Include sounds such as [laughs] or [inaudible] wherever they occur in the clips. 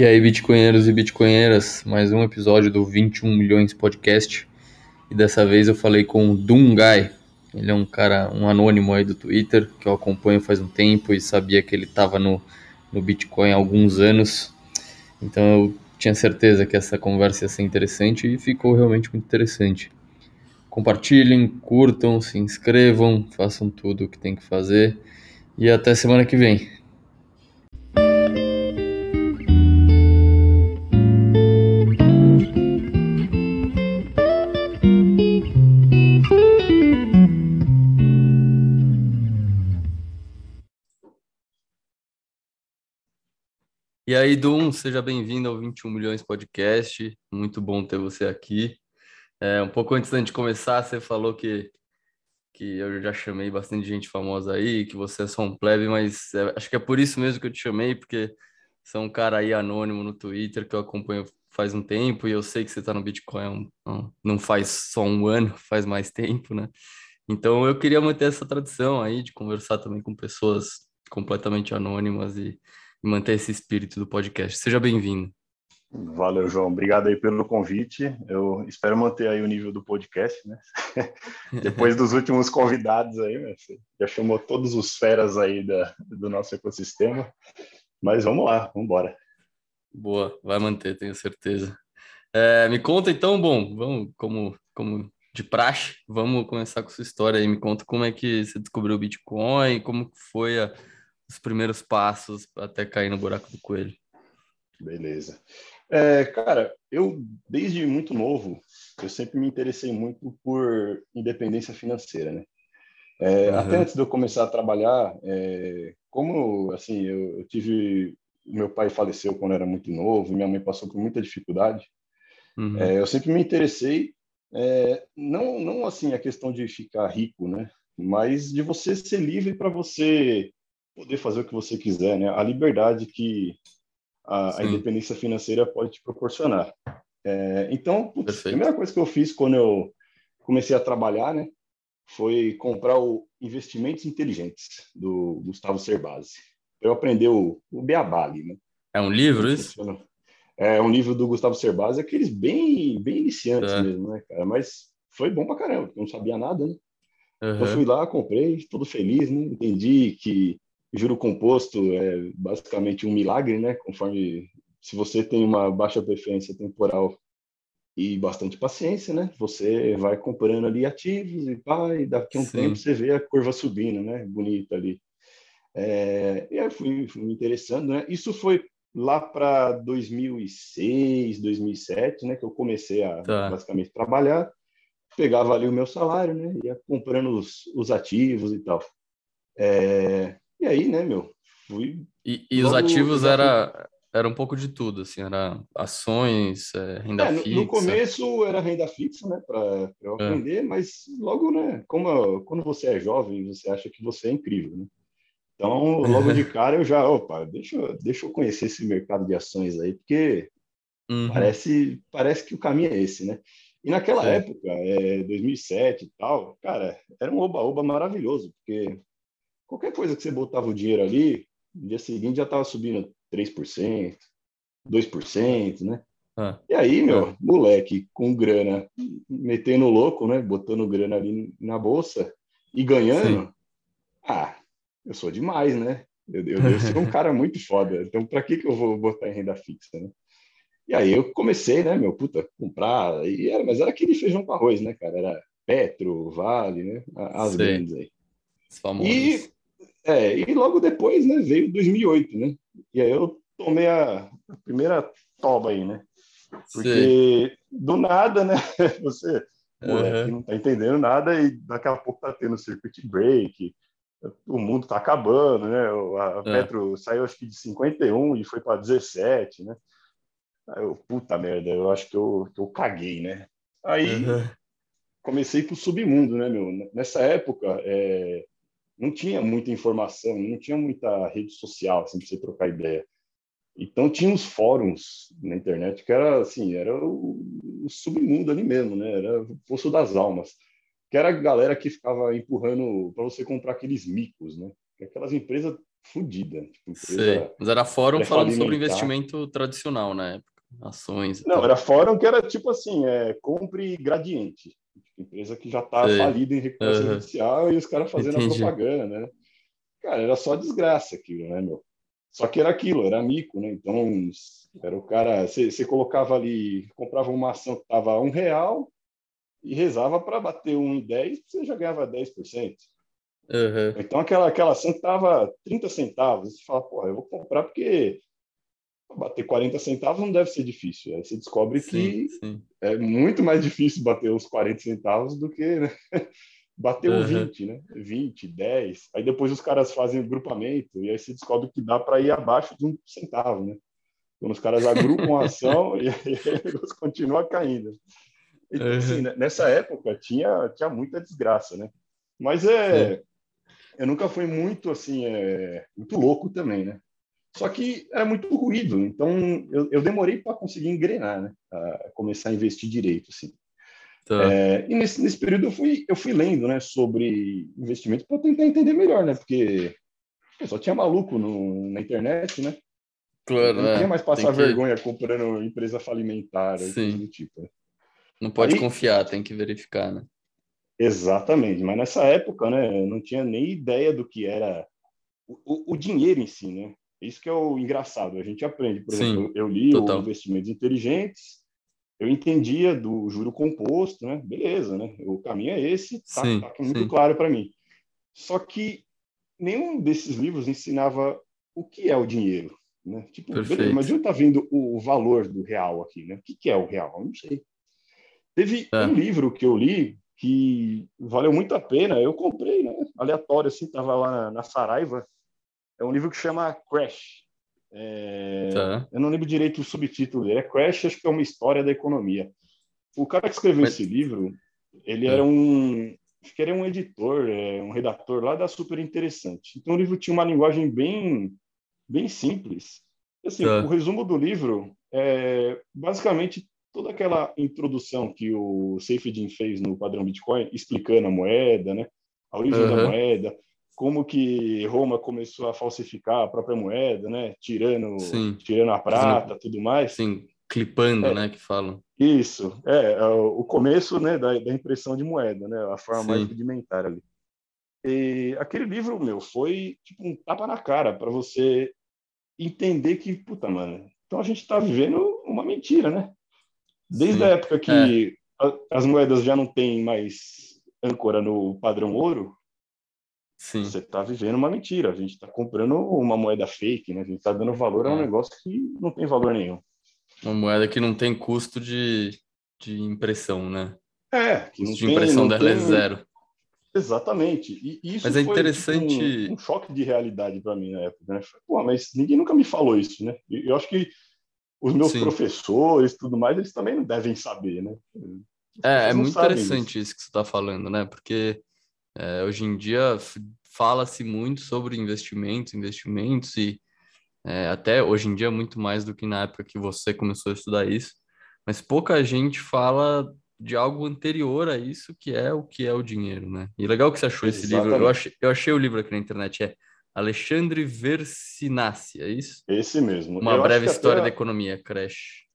E aí, bitcoinheiros e bitcoinheiras, mais um episódio do 21 Milhões Podcast. E dessa vez eu falei com o Dungai. Ele é um cara, um anônimo aí do Twitter, que eu acompanho faz um tempo e sabia que ele estava no, no Bitcoin há alguns anos. Então eu tinha certeza que essa conversa ia ser interessante e ficou realmente muito interessante. Compartilhem, curtam, se inscrevam, façam tudo o que tem que fazer. E até semana que vem. E aí, Dum, seja bem-vindo ao 21 Milhões Podcast. Muito bom ter você aqui. É, um pouco antes da gente começar, você falou que, que eu já chamei bastante gente famosa aí, que você é só um plebe, mas é, acho que é por isso mesmo que eu te chamei, porque você é um cara aí anônimo no Twitter que eu acompanho faz um tempo e eu sei que você está no Bitcoin não faz só um ano, [laughs] faz mais tempo, né? Então eu queria manter essa tradição aí de conversar também com pessoas completamente anônimas e manter esse espírito do podcast. Seja bem-vindo. Valeu, João. Obrigado aí pelo convite. Eu espero manter aí o nível do podcast, né? [laughs] Depois dos últimos convidados aí, né? Você já chamou todos os feras aí da, do nosso ecossistema. Mas vamos lá, vamos embora. Boa, vai manter, tenho certeza. É, me conta então, bom, vamos, como, como de praxe, vamos começar com sua história aí. Me conta como é que você descobriu o Bitcoin, como foi a os primeiros passos até cair no buraco do coelho? Beleza. É, cara, eu desde muito novo, eu sempre me interessei muito por independência financeira, né? É, uhum. Até antes de eu começar a trabalhar, é, como assim, eu, eu, tive, meu pai faleceu quando era muito novo, minha mãe passou por muita dificuldade. Uhum. É, eu sempre me interessei, é, não, não assim a questão de ficar rico, né? Mas de você ser livre para você poder fazer o que você quiser, né? A liberdade que a, a independência financeira pode te proporcionar. É, então, putz, a primeira coisa que eu fiz quando eu comecei a trabalhar, né, foi comprar o Investimentos Inteligentes do Gustavo Cerbasi. Eu aprendi o, o beabá ali, né? É um livro isso? É um livro do Gustavo Cerbasi, aqueles bem, bem iniciantes é. mesmo, né, cara? Mas foi bom pra caramba, porque eu não sabia nada, né? Uhum. Então fui lá, comprei, todo feliz, né? Entendi que juro composto é basicamente um milagre, né? Conforme se você tem uma baixa preferência temporal e bastante paciência, né? Você vai comprando ali ativos e vai, daqui a um Sim. tempo você vê a curva subindo, né? Bonita ali. É, e aí fui, fui me interessando, né? Isso foi lá para 2006, 2007, né? Que eu comecei a tá. basicamente trabalhar, pegava ali o meu salário, né? Ia comprando os, os ativos e tal. É, e aí, né, meu, fui. E, e os ativos era, era um pouco de tudo, assim, era ações, é, renda é, fixa. No começo era renda fixa, né, para eu é. aprender, é. mas logo, né, como quando você é jovem, você acha que você é incrível, né? Então, [laughs] logo de cara eu já, opa, deixa, deixa eu conhecer esse mercado de ações aí, porque uhum. parece, parece que o caminho é esse, né? E naquela época, é, 2007 e tal, cara, era um oba-oba maravilhoso, porque qualquer coisa que você botava o dinheiro ali, no dia seguinte já estava subindo 3%, 2%, né? Ah, e aí, meu, ah. moleque com grana, metendo louco, né? Botando grana ali na bolsa e ganhando. Sim. Ah, eu sou demais, né? Eu, eu devo ser um [laughs] cara muito foda. Então, para que, que eu vou botar em renda fixa, né? E aí eu comecei, né, meu, puta, comprar. E era, mas era aquele feijão com arroz, né, cara? Era Petro, Vale, né? As grandes aí. E é, e logo depois, né, veio 2008, né? E aí eu tomei a, a primeira toba aí, né? Porque Sim. do nada, né, [laughs] você uhum. não tá entendendo nada e daqui a pouco tá tendo circuit break, o mundo tá acabando, né? A é. Petro saiu acho que de 51 e foi para 17, né? Aí eu, puta merda, eu acho que eu, que eu caguei, né? Aí uhum. comecei pro submundo, né, meu? Nessa época, é, não tinha muita informação, não tinha muita rede social assim, para você trocar ideia. Então tinha os fóruns na internet que era assim, era o, o submundo ali mesmo, né? Era o poço das almas, que era a galera que ficava empurrando para você comprar aqueles micos, né? Aquelas empresas fodida. Tipo, empresa Mas era fórum falando sobre investimento tradicional na época, ações. Não, tal. era fórum que era tipo assim, é, compre gradiente. Empresa que já está falida em recurso uhum. judicial e os caras fazendo Entendi. a propaganda, né? Cara, era só desgraça aquilo, né, meu? Só que era aquilo, era mico, né? Então, era o cara. Você colocava ali, comprava uma ação que estava um real e rezava para bater um em 10, você já ganhava 10%. Uhum. Então, aquela, aquela ação que estava 30 centavos, você fala, pô, eu vou comprar porque bater 40 centavos não deve ser difícil. Aí você descobre sim, que sim. é muito mais difícil bater os 40 centavos do que né? [laughs] bater uhum. 20, né? 20, 10. Aí depois os caras fazem grupamento e aí você descobre que dá para ir abaixo de um centavo, né? Quando os caras agrupam a ação [laughs] e aí eles continuam caindo. Então, uhum. assim, né, nessa época tinha, tinha muita desgraça, né? Mas é, sim. eu nunca fui muito assim, é, muito louco também, né? Só que era muito ruído, então eu, eu demorei para conseguir engrenar, né? A começar a investir direito, assim. Tá. É, e nesse, nesse período eu fui, eu fui lendo, né, sobre investimento para tentar entender melhor, né? Porque só tinha maluco no, na internet, né? Claro, não é. tinha mais passar que... vergonha comprando empresa falimentar, Sim. do tipo. Né? Não pode Aí, confiar, tem que verificar, né? Exatamente, mas nessa época, né, eu não tinha nem ideia do que era o, o dinheiro em si, né? Isso que é o engraçado. A gente aprende, por Sim, exemplo, eu li total. o Investimentos Inteligentes, eu entendia do juro composto, né? Beleza, né? O caminho é esse, tá, sim, tá muito sim. claro para mim. Só que nenhum desses livros ensinava o que é o dinheiro, né? Tipo, beleza, mas eu tá vendo o valor do real aqui, né? O que, que é o real? Eu não sei. Teve é. um livro que eu li que valeu muito a pena. Eu comprei, né? Aleatório, assim, tava lá na, na Saraiva é um livro que chama Crash. É, tá. Eu não lembro direito o subtítulo dele. É Crash, acho que é uma história da economia. O cara que escreveu Mas... esse livro, ele é. era um, acho que era um editor, é, um redator lá da Super Interessante. Então o livro tinha uma linguagem bem, bem simples. Assim, tá. o resumo do livro é basicamente toda aquela introdução que o Seyfried fez no padrão Bitcoin, explicando a moeda, né? A origem uhum. da moeda, como que Roma começou a falsificar a própria moeda, né? Tirando, Sim. tirando a prata, tudo mais. Sim, clipando, é, né? Que falam. Isso, é, é o começo, né? Da, da, impressão de moeda, né? A forma Sim. mais rudimentar ali. E aquele livro, meu, foi tipo um tapa na cara para você entender que, puta, mano, então a gente está vivendo uma mentira, né? Desde Sim. a época que é. a, as moedas já não têm mais âncora no padrão ouro, Sim. Você está vivendo uma mentira. A gente está comprando uma moeda fake, né? A gente está dando valor a um é. negócio que não tem valor nenhum. Uma moeda que não tem custo de, de impressão, né? É, que custo de tem, impressão dela é tem... é zero. Exatamente. E isso mas é interessante. Tipo, um, um, choque de realidade para mim na época, né? Pô, mas ninguém nunca me falou isso, né? Eu acho que os meus Sim. professores, tudo mais, eles também não devem saber, né? É, é muito interessante isso. isso que você está falando, né? Porque é, hoje em dia fala-se muito sobre investimentos, investimentos e é, até hoje em dia muito mais do que na época que você começou a estudar isso, mas pouca gente fala de algo anterior a isso, que é o que é o dinheiro, né? E legal que você achou Exatamente. esse livro. Eu achei, eu achei o livro aqui na internet, é Alexandre Versinassi, é isso? Esse mesmo. Uma eu breve história da economia, Crash.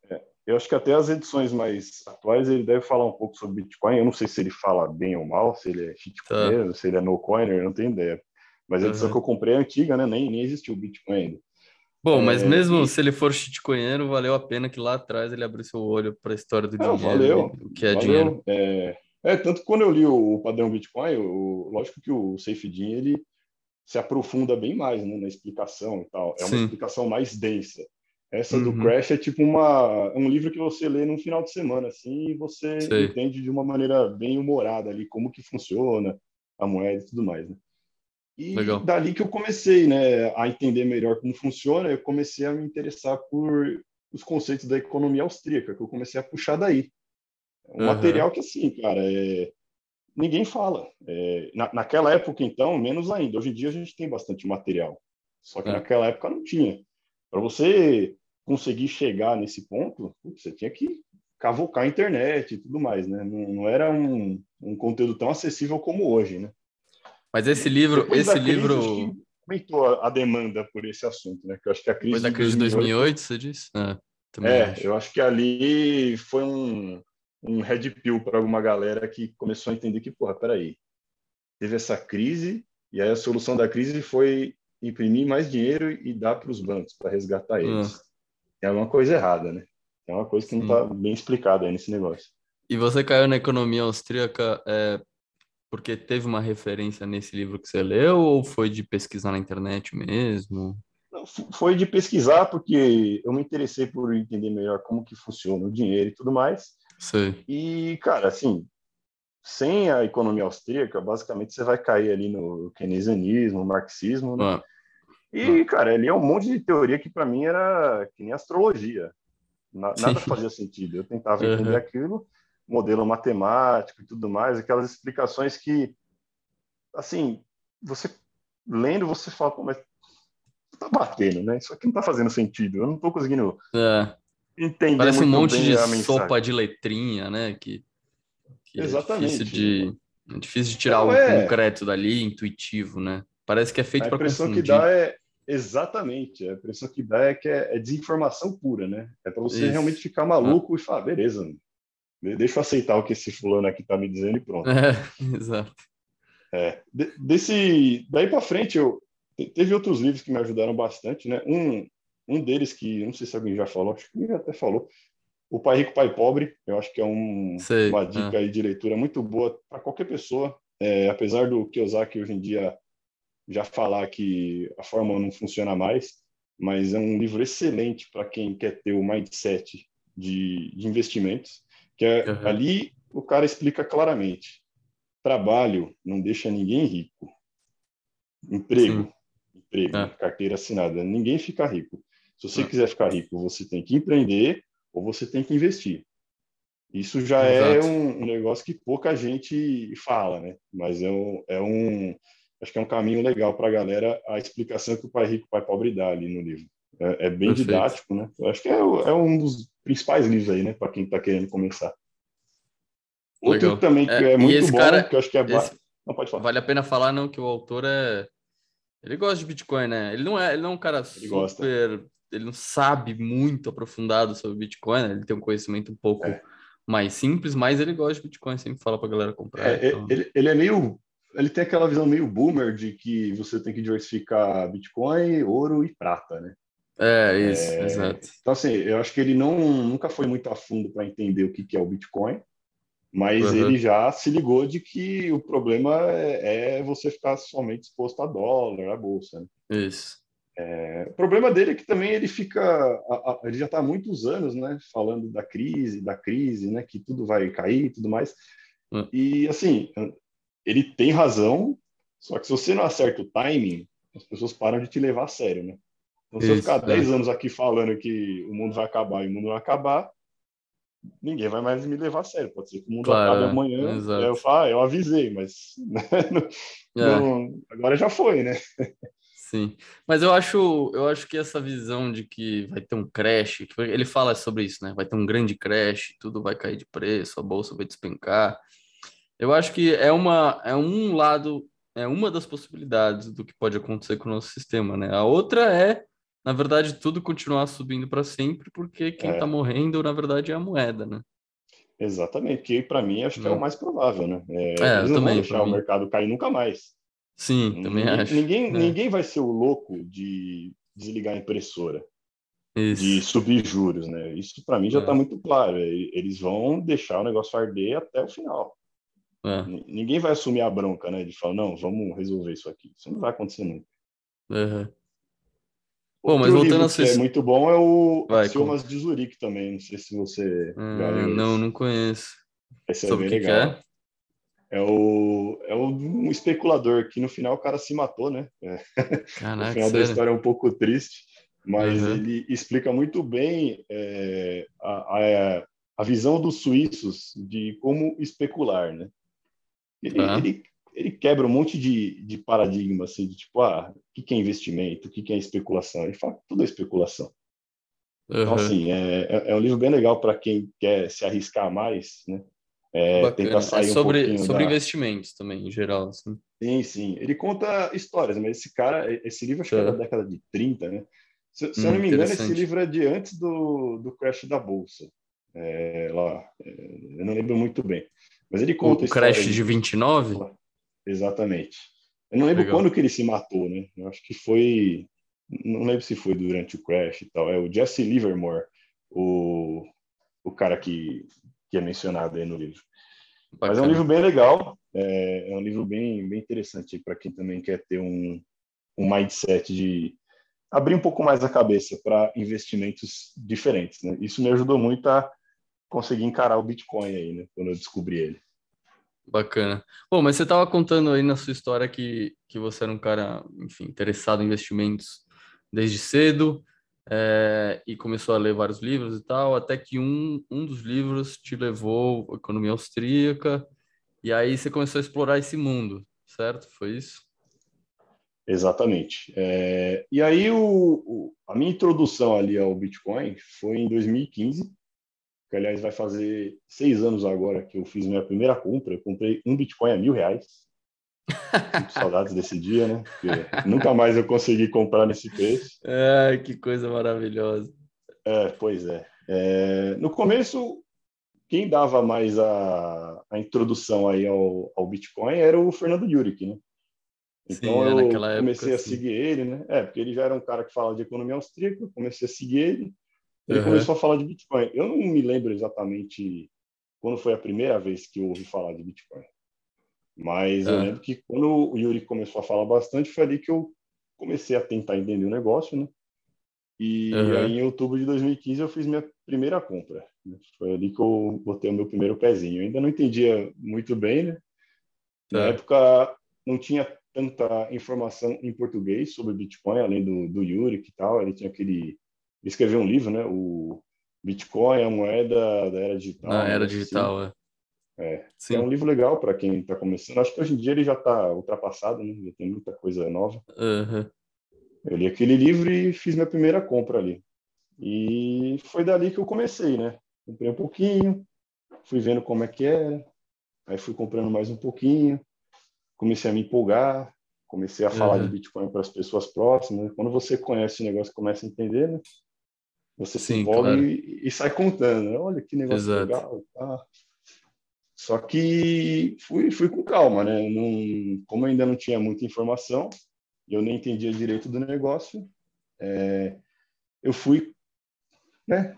Eu acho que até as edições mais atuais ele deve falar um pouco sobre Bitcoin. Eu não sei se ele fala bem ou mal, se ele é shitcoiner, tá. se ele é no-coiner, não tenho ideia. Mas a edição uhum. que eu comprei é antiga, né? Nem, nem existiu o Bitcoin ainda. Bom, mas é, mesmo se ele for shitcoinheiro, valeu a pena que lá atrás ele abriu seu olho para a história do dinheiro, valeu, o que é valeu. dinheiro. É, é, tanto que quando eu li o, padrão Bitcoin, o, lógico que o SafeDin, ele se aprofunda bem mais né, na explicação e tal. É uma Sim. explicação mais densa. Essa uhum. do Crash é tipo uma, um livro que você lê num final de semana, assim, e você Sei. entende de uma maneira bem humorada ali como que funciona a moeda e tudo mais, né? E Legal. dali que eu comecei, né, a entender melhor como funciona, eu comecei a me interessar por os conceitos da economia austríaca, que eu comecei a puxar daí. Um uhum. material que, assim, cara, é... ninguém fala. É... Na, naquela época, então, menos ainda. Hoje em dia a gente tem bastante material. Só que é. naquela época não tinha. Para você conseguir chegar nesse ponto, você tinha que cavocar a internet e tudo mais, né? Não, não era um, um conteúdo tão acessível como hoje, né? Mas esse livro, Depois esse livro, aumentou a, demanda por esse assunto, né? Que eu acho que a crise Depois da crise de 2008, 2008 você disse? É, é acho. eu acho que ali foi um, um red pill para alguma galera que começou a entender que, porra, peraí, teve essa crise e aí a solução da crise foi imprimir mais dinheiro e dar para os bancos para resgatar eles. É uma coisa errada, né? É uma coisa que não está bem explicada aí nesse negócio. E você caiu na economia austríaca é, porque teve uma referência nesse livro que você leu ou foi de pesquisar na internet mesmo? Não, foi de pesquisar porque eu me interessei por entender melhor como que funciona o dinheiro e tudo mais. Sei. E, cara, assim, sem a economia austríaca, basicamente você vai cair ali no keynesianismo, marxismo, né? Ah. E, ah. cara, ali é um monte de teoria que para mim era que nem astrologia. Na, nada fazia sentido. Eu tentava entender uhum. aquilo, modelo matemático e tudo mais, aquelas explicações que, assim, você lendo, você fala, pô, mas tá batendo, né? Isso aqui não tá fazendo sentido. Eu não tô conseguindo é. entender Parece um monte de sopa de letrinha, né? Que é Exatamente. É difícil de, é difícil de tirar o é... concreto dali, intuitivo, né? Parece que é feito para confundir. A impressão que dá é exatamente, a impressão que dá é que é, é desinformação pura, né? É para você Isso. realmente ficar maluco ah. e falar, beleza, deixa eu aceitar o que esse fulano aqui tá me dizendo e pronto. É, [laughs] exato. É, de, desse daí para frente eu teve outros livros que me ajudaram bastante, né? Um um deles que não sei se alguém já falou, acho que até falou, o Pai Rico, Pai Pobre, eu acho que é um, Sei, uma dica é. de leitura muito boa para qualquer pessoa. É, apesar do Kiyosaki hoje em dia já falar que a fórmula não funciona mais, mas é um livro excelente para quem quer ter o mindset de, de investimentos, que é, uhum. ali o cara explica claramente. Trabalho não deixa ninguém rico. Emprego, Sim. emprego, é. carteira assinada, ninguém fica rico. Se você é. quiser ficar rico, você tem que empreender ou você tem que investir. Isso já é Exato. é um, um, negócio que pouca gente fala, né? Mas é um, é um acho que é um caminho legal para a galera a explicação que o Pai Rico, Pai Pobre dá ali no livro. É, é bem Perfeito. didático, né? Eu acho que é, é, um dos principais livros aí, né? Para quem está querendo começar. Outro legal. também que é, é muito bom, cara, que eu acho que é esse... não pode falar. Vale a pena falar não que o autor é ele gosta de Bitcoin, né? Ele não é, ele não é um cara ele super ele não sabe muito aprofundado sobre Bitcoin, né? ele tem um conhecimento um pouco é. mais simples, mas ele gosta de Bitcoin, sempre fala para a galera comprar. É, então... ele, ele é meio ele tem aquela visão meio boomer de que você tem que diversificar Bitcoin, ouro e prata, né? É, isso, é, exato. Então, assim, eu acho que ele não, nunca foi muito a fundo para entender o que, que é o Bitcoin, mas uhum. ele já se ligou de que o problema é, é, você ficar somente exposto a dólar, a bolsa. Né? Isso. É, o problema dele é que também ele fica, a, a, ele já está há muitos anos, né, falando da crise, da crise, né, que tudo vai cair, e tudo mais. Hum. E assim, ele tem razão, só que se você não acerta o timing, as pessoas param de te levar a sério, né? Então, se eu ficar 10 é. anos aqui falando que o mundo vai acabar e o mundo vai acabar, ninguém vai mais me levar a sério. Pode ser que o mundo claro, acabe amanhã. Eu falo, ah, eu avisei, mas né, [laughs] não, é. não, agora já foi, né? Sim, mas eu acho, eu acho que essa visão de que vai ter um crash, ele fala sobre isso, né? Vai ter um grande crash, tudo vai cair de preço, a bolsa vai despencar. Eu acho que é uma, é um lado, é uma das possibilidades do que pode acontecer com o nosso sistema, né? A outra é, na verdade, tudo continuar subindo para sempre, porque quem está é. morrendo, na verdade, é a moeda, né? Exatamente, que para mim acho que é. é o mais provável, né? É, é eles não também, vão deixar o mercado cair nunca mais. Sim, também ninguém, acho. Ninguém, é. ninguém vai ser o louco de desligar a impressora, Isso. de subir juros, né? Isso para mim já está é. muito claro. Eles vão deixar o negócio arder até o final. É. Ninguém vai assumir a bronca, né? De falar, não, vamos resolver isso aqui. Isso não vai acontecer nunca. Uhum. Bom, mas voltando a ser... é muito bom é o vai, Axiomas de Zurique também. Não sei se você. Hum, não, não conheço. Esse é Sobre bem legal. Que é? É o, é o, um especulador que no final o cara se matou, né? É. [laughs] Caraca, o final sério? da história é um pouco triste, mas uhum. ele explica muito bem é, a, a, a, visão dos suíços de como especular, né? Ele, uhum. ele, ele, quebra um monte de, de paradigma, assim, de tipo, ah, o que é investimento, o que é especulação? Ele fala que tudo é especulação. Uhum. Então, assim, é, é, é um livro bem legal para quem quer se arriscar mais, né? É, tenta sair é sobre um sobre da... investimentos também, em geral. Assim. Sim, sim. Ele conta histórias, mas esse cara, esse livro acho que é da tá. década de 30, né? Se, se hum, eu não me engano, esse livro é de antes do, do crash da Bolsa. É, lá, é, eu não lembro muito bem. Mas ele conta. O crash de 29? Exatamente. Eu não lembro Legal. quando que ele se matou, né? Eu acho que foi. Não lembro se foi durante o crash e tal. É o Jesse Livermore, o, o cara que, que é mencionado aí no livro. Bacana. Mas é um livro bem legal, é, é um livro bem, bem interessante para quem também quer ter um, um mindset de abrir um pouco mais a cabeça para investimentos diferentes. Né? Isso me ajudou muito a conseguir encarar o Bitcoin aí, né? quando eu descobri ele. Bacana. Bom, mas você estava contando aí na sua história que, que você era um cara, enfim, interessado em investimentos desde cedo é, e começou a ler vários livros e tal, até que um, um dos livros te levou à economia austríaca e aí você começou a explorar esse mundo, certo? Foi isso? Exatamente. É, e aí o, o, a minha introdução ali ao Bitcoin foi em 2015 que aliás vai fazer seis anos agora que eu fiz minha primeira compra. Eu comprei um Bitcoin a mil reais. Muito [laughs] saudades desse dia, né? Porque nunca mais eu consegui comprar nesse preço. Ai, que coisa maravilhosa. É, pois é. é. No começo, quem dava mais a, a introdução aí ao, ao Bitcoin era o Fernando Yurick, né? Então Sim, eu comecei época, a seguir ele, né? É, porque ele já era um cara que falava de economia austríaca, comecei a seguir ele. Ele uhum. começou a falar de Bitcoin. Eu não me lembro exatamente quando foi a primeira vez que eu ouvi falar de Bitcoin. Mas eu lembro que quando o Yuri começou a falar bastante, foi ali que eu comecei a tentar entender o negócio, né? E uhum. aí, em outubro de 2015, eu fiz minha primeira compra. Foi ali que eu botei o meu primeiro pezinho. Eu ainda não entendia muito bem, né? Na é. época, não tinha tanta informação em português sobre Bitcoin, além do, do Yuri e tal. Ele tinha aquele escreveu um livro, né? O Bitcoin, a moeda da era digital. Na era digital, é. É, Sim. é um livro legal para quem está começando. Acho que hoje em dia ele já está ultrapassado, né? Já tem muita coisa nova. Uhum. Eu li aquele livro e fiz minha primeira compra ali. E foi dali que eu comecei, né? Comprei um pouquinho, fui vendo como é que era, aí fui comprando mais um pouquinho, comecei a me empolgar, comecei a falar uhum. de Bitcoin para as pessoas próximas. Quando você conhece o negócio, começa a entender, né? Você Sim, se envolve claro. e, e, sai contando. Né? Olha que negócio Exato. legal. Tá. Só que fui, fui com calma, né? Não, como ainda não tinha muita informação, eu nem entendia direito do negócio, é, eu fui, né?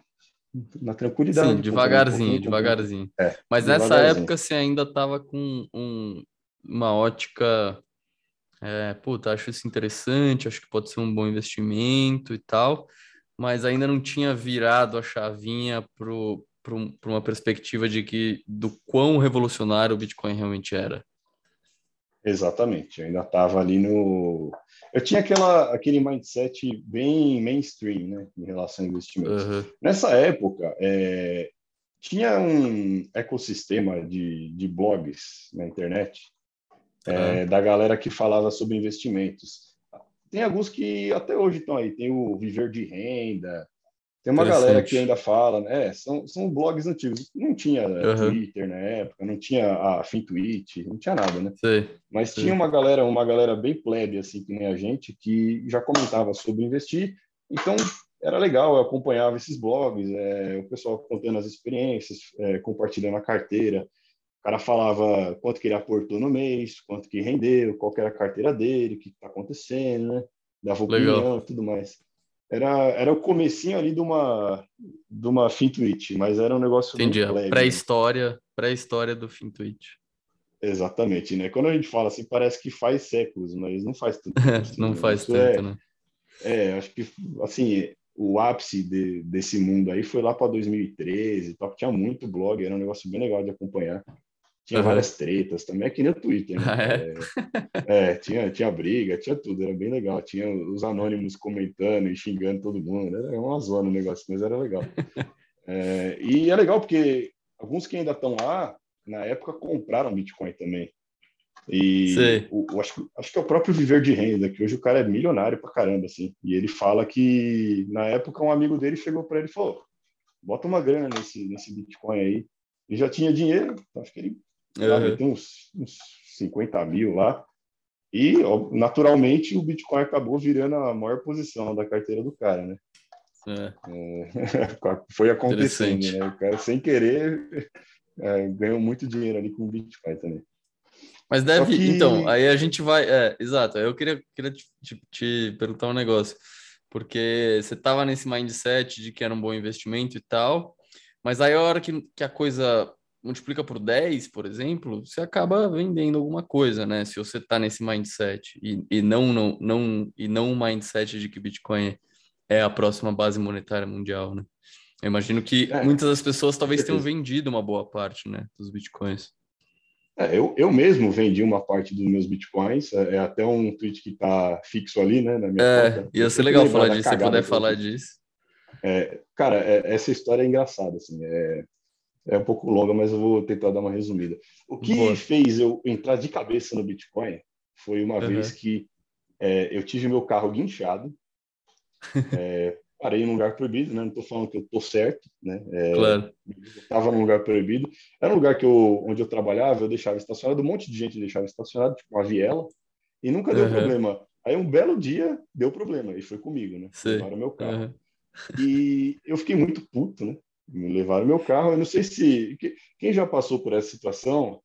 Na tranquilidade. Sim, devagarzinho, devagarzinho. É, Mas nessa época você ainda estava com um, uma ótica é, puta, acho isso interessante, acho que pode ser um bom investimento e tal mas ainda não tinha virado a chavinha para uma perspectiva de que do quão revolucionário o Bitcoin realmente era. Exatamente, eu ainda estava ali no. Eu tinha aquela, aquele mindset bem mainstream, né, em relação a investimentos. Uhum. Nessa época, é, tinha um ecossistema de, de blogs na internet é, da galera que falava sobre investimentos. Tem alguns que até hoje estão aí. Tem o Viver de Renda. Tem uma galera que ainda fala, né? São, são blogs antigos. Não tinha uhum. Twitter na época, não tinha a FinTwitch, não tinha nada, né? Sei, Mas sei. tinha uma galera, uma galera bem plebe, assim, que nem a gente, que já comentava sobre investir. Então, era legal, eu acompanhava esses blogs, é, o pessoal contando as experiências, é, compartilhando a carteira cara falava quanto que ele aportou no mês, quanto que rendeu, qual que era a carteira dele, o que está acontecendo, né? Dava opinião e tudo mais. Era, era o comecinho ali de uma, de uma FinTwitch, mas era um negócio Entendi, pré-história, pré-história do FinTwitch. Exatamente, né? Quando a gente fala assim, parece que faz séculos, mas não faz tanto. [laughs] Assim, não né? faz Isso tanto, é, né? É, acho que, assim, o ápice de, desse mundo aí foi lá para 2013, top, tinha muito blog, era um negócio bem legal de acompanhar. Tinha uhum. várias tretas também, aqui no Twitter. Né? [laughs] Ah, é? É, é, tinha, tinha briga, tinha tudo, era bem legal. Tinha os anônimos comentando e xingando todo mundo. Era uma zona o negócio, mas era legal. [laughs] É, e é legal porque alguns que ainda estão lá, na época, compraram Bitcoin também. E o, o, acho, acho que é o próprio Viver de Renda, que hoje o cara é milionário pra caramba, assim. E ele fala que, na época, um amigo dele chegou para ele e falou: bota uma grana nesse, nesse Bitcoin aí ele já tinha dinheiro, acho que ele uhum. tem uns, uns 50 mil lá. E, naturalmente, o Bitcoin acabou virando a maior posição da carteira do cara, né? É. É, [laughs] foi acontecendo, né? O cara, sem querer, é, ganhou muito dinheiro ali com o Bitcoin também. Mas deve, que... então, aí a gente vai, é, exato, eu queria, queria te, te, te perguntar um negócio, porque você estava nesse mindset de que era um bom investimento e tal, mas aí a hora que, que a coisa multiplica por 10, por exemplo, você acaba vendendo alguma coisa, né? Se você está nesse mindset e, e não, não, não, e não um mindset de que Bitcoin é a próxima base monetária mundial, né? Eu imagino que é, muitas das pessoas talvez tenham vendido uma boa parte, né, dos Bitcoins. É, eu, eu mesmo vendi uma parte dos meus bitcoins, é, é até um tweet que está fixo ali, né, na minha é, conta. Ia ser legal falar disso, se puder falar disso. É, cara, é, essa história é engraçada, assim, é, é um pouco longa, mas eu vou tentar dar uma resumida. O que Boa. fez eu entrar de cabeça no Bitcoin foi uma uhum. vez que é, eu tive meu carro guinchado, [laughs] é, parei em um lugar proibido, né? Não estou falando que eu estou certo, né? É, claro. Estava num lugar proibido. Era um lugar que eu, onde eu trabalhava, eu deixava estacionado, um monte de gente deixava estacionado, tipo uma viela, e nunca deu uhum. problema. Aí um belo dia deu problema, e foi comigo, né? Levaram meu carro. Uhum. E eu fiquei muito puto, né? Me levaram meu carro. Eu não sei se. Quem já passou por essa situação,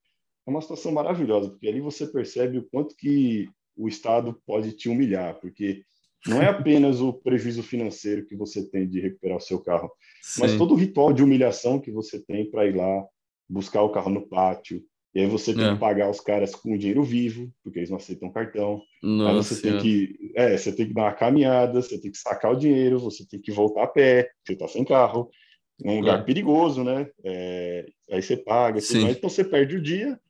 é uma situação maravilhosa, porque ali você percebe o quanto que o Estado pode te humilhar, porque não é apenas o prejuízo financeiro que você tem de recuperar o seu carro, Sim. mas todo o ritual de humilhação que você tem para ir lá buscar o carro no pátio. E aí você tem é. que pagar os caras com dinheiro vivo, porque eles não aceitam cartão. Nossa, aí você tem que, é, você tem que dar uma caminhada, você tem que sacar o dinheiro, você tem que voltar a pé, você está sem carro. Um lugar é. perigoso, né? É, aí você paga, então você perde o dia,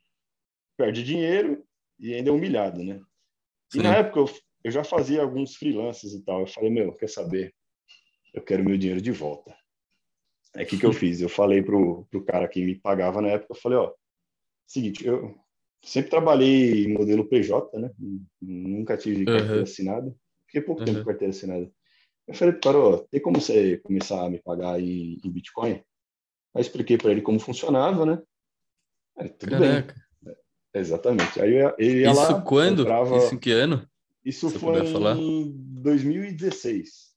perde dinheiro e ainda é humilhado, né? E Sim. na época eu eu já fazia alguns freelances e tal. Eu falei, meu, quer saber? Eu quero meu dinheiro de volta. Aí o que, que eu [laughs] fiz? Eu falei pro, pro cara que me pagava na época, eu falei, ó, seguinte, eu sempre trabalhei em modelo PJ, né? Nunca tive carteira uhum. assinada. Fiquei pouco uhum. tempo com carteira assinada. Eu falei pro cara, ó, tem como você começar a me pagar em, em Bitcoin? Aí expliquei para ele como funcionava, né? Aí, tudo Caraca. bem. Exatamente. Aí ele ia Isso lá, quando? Comprava... Isso em que ano? Isso foi em 2016.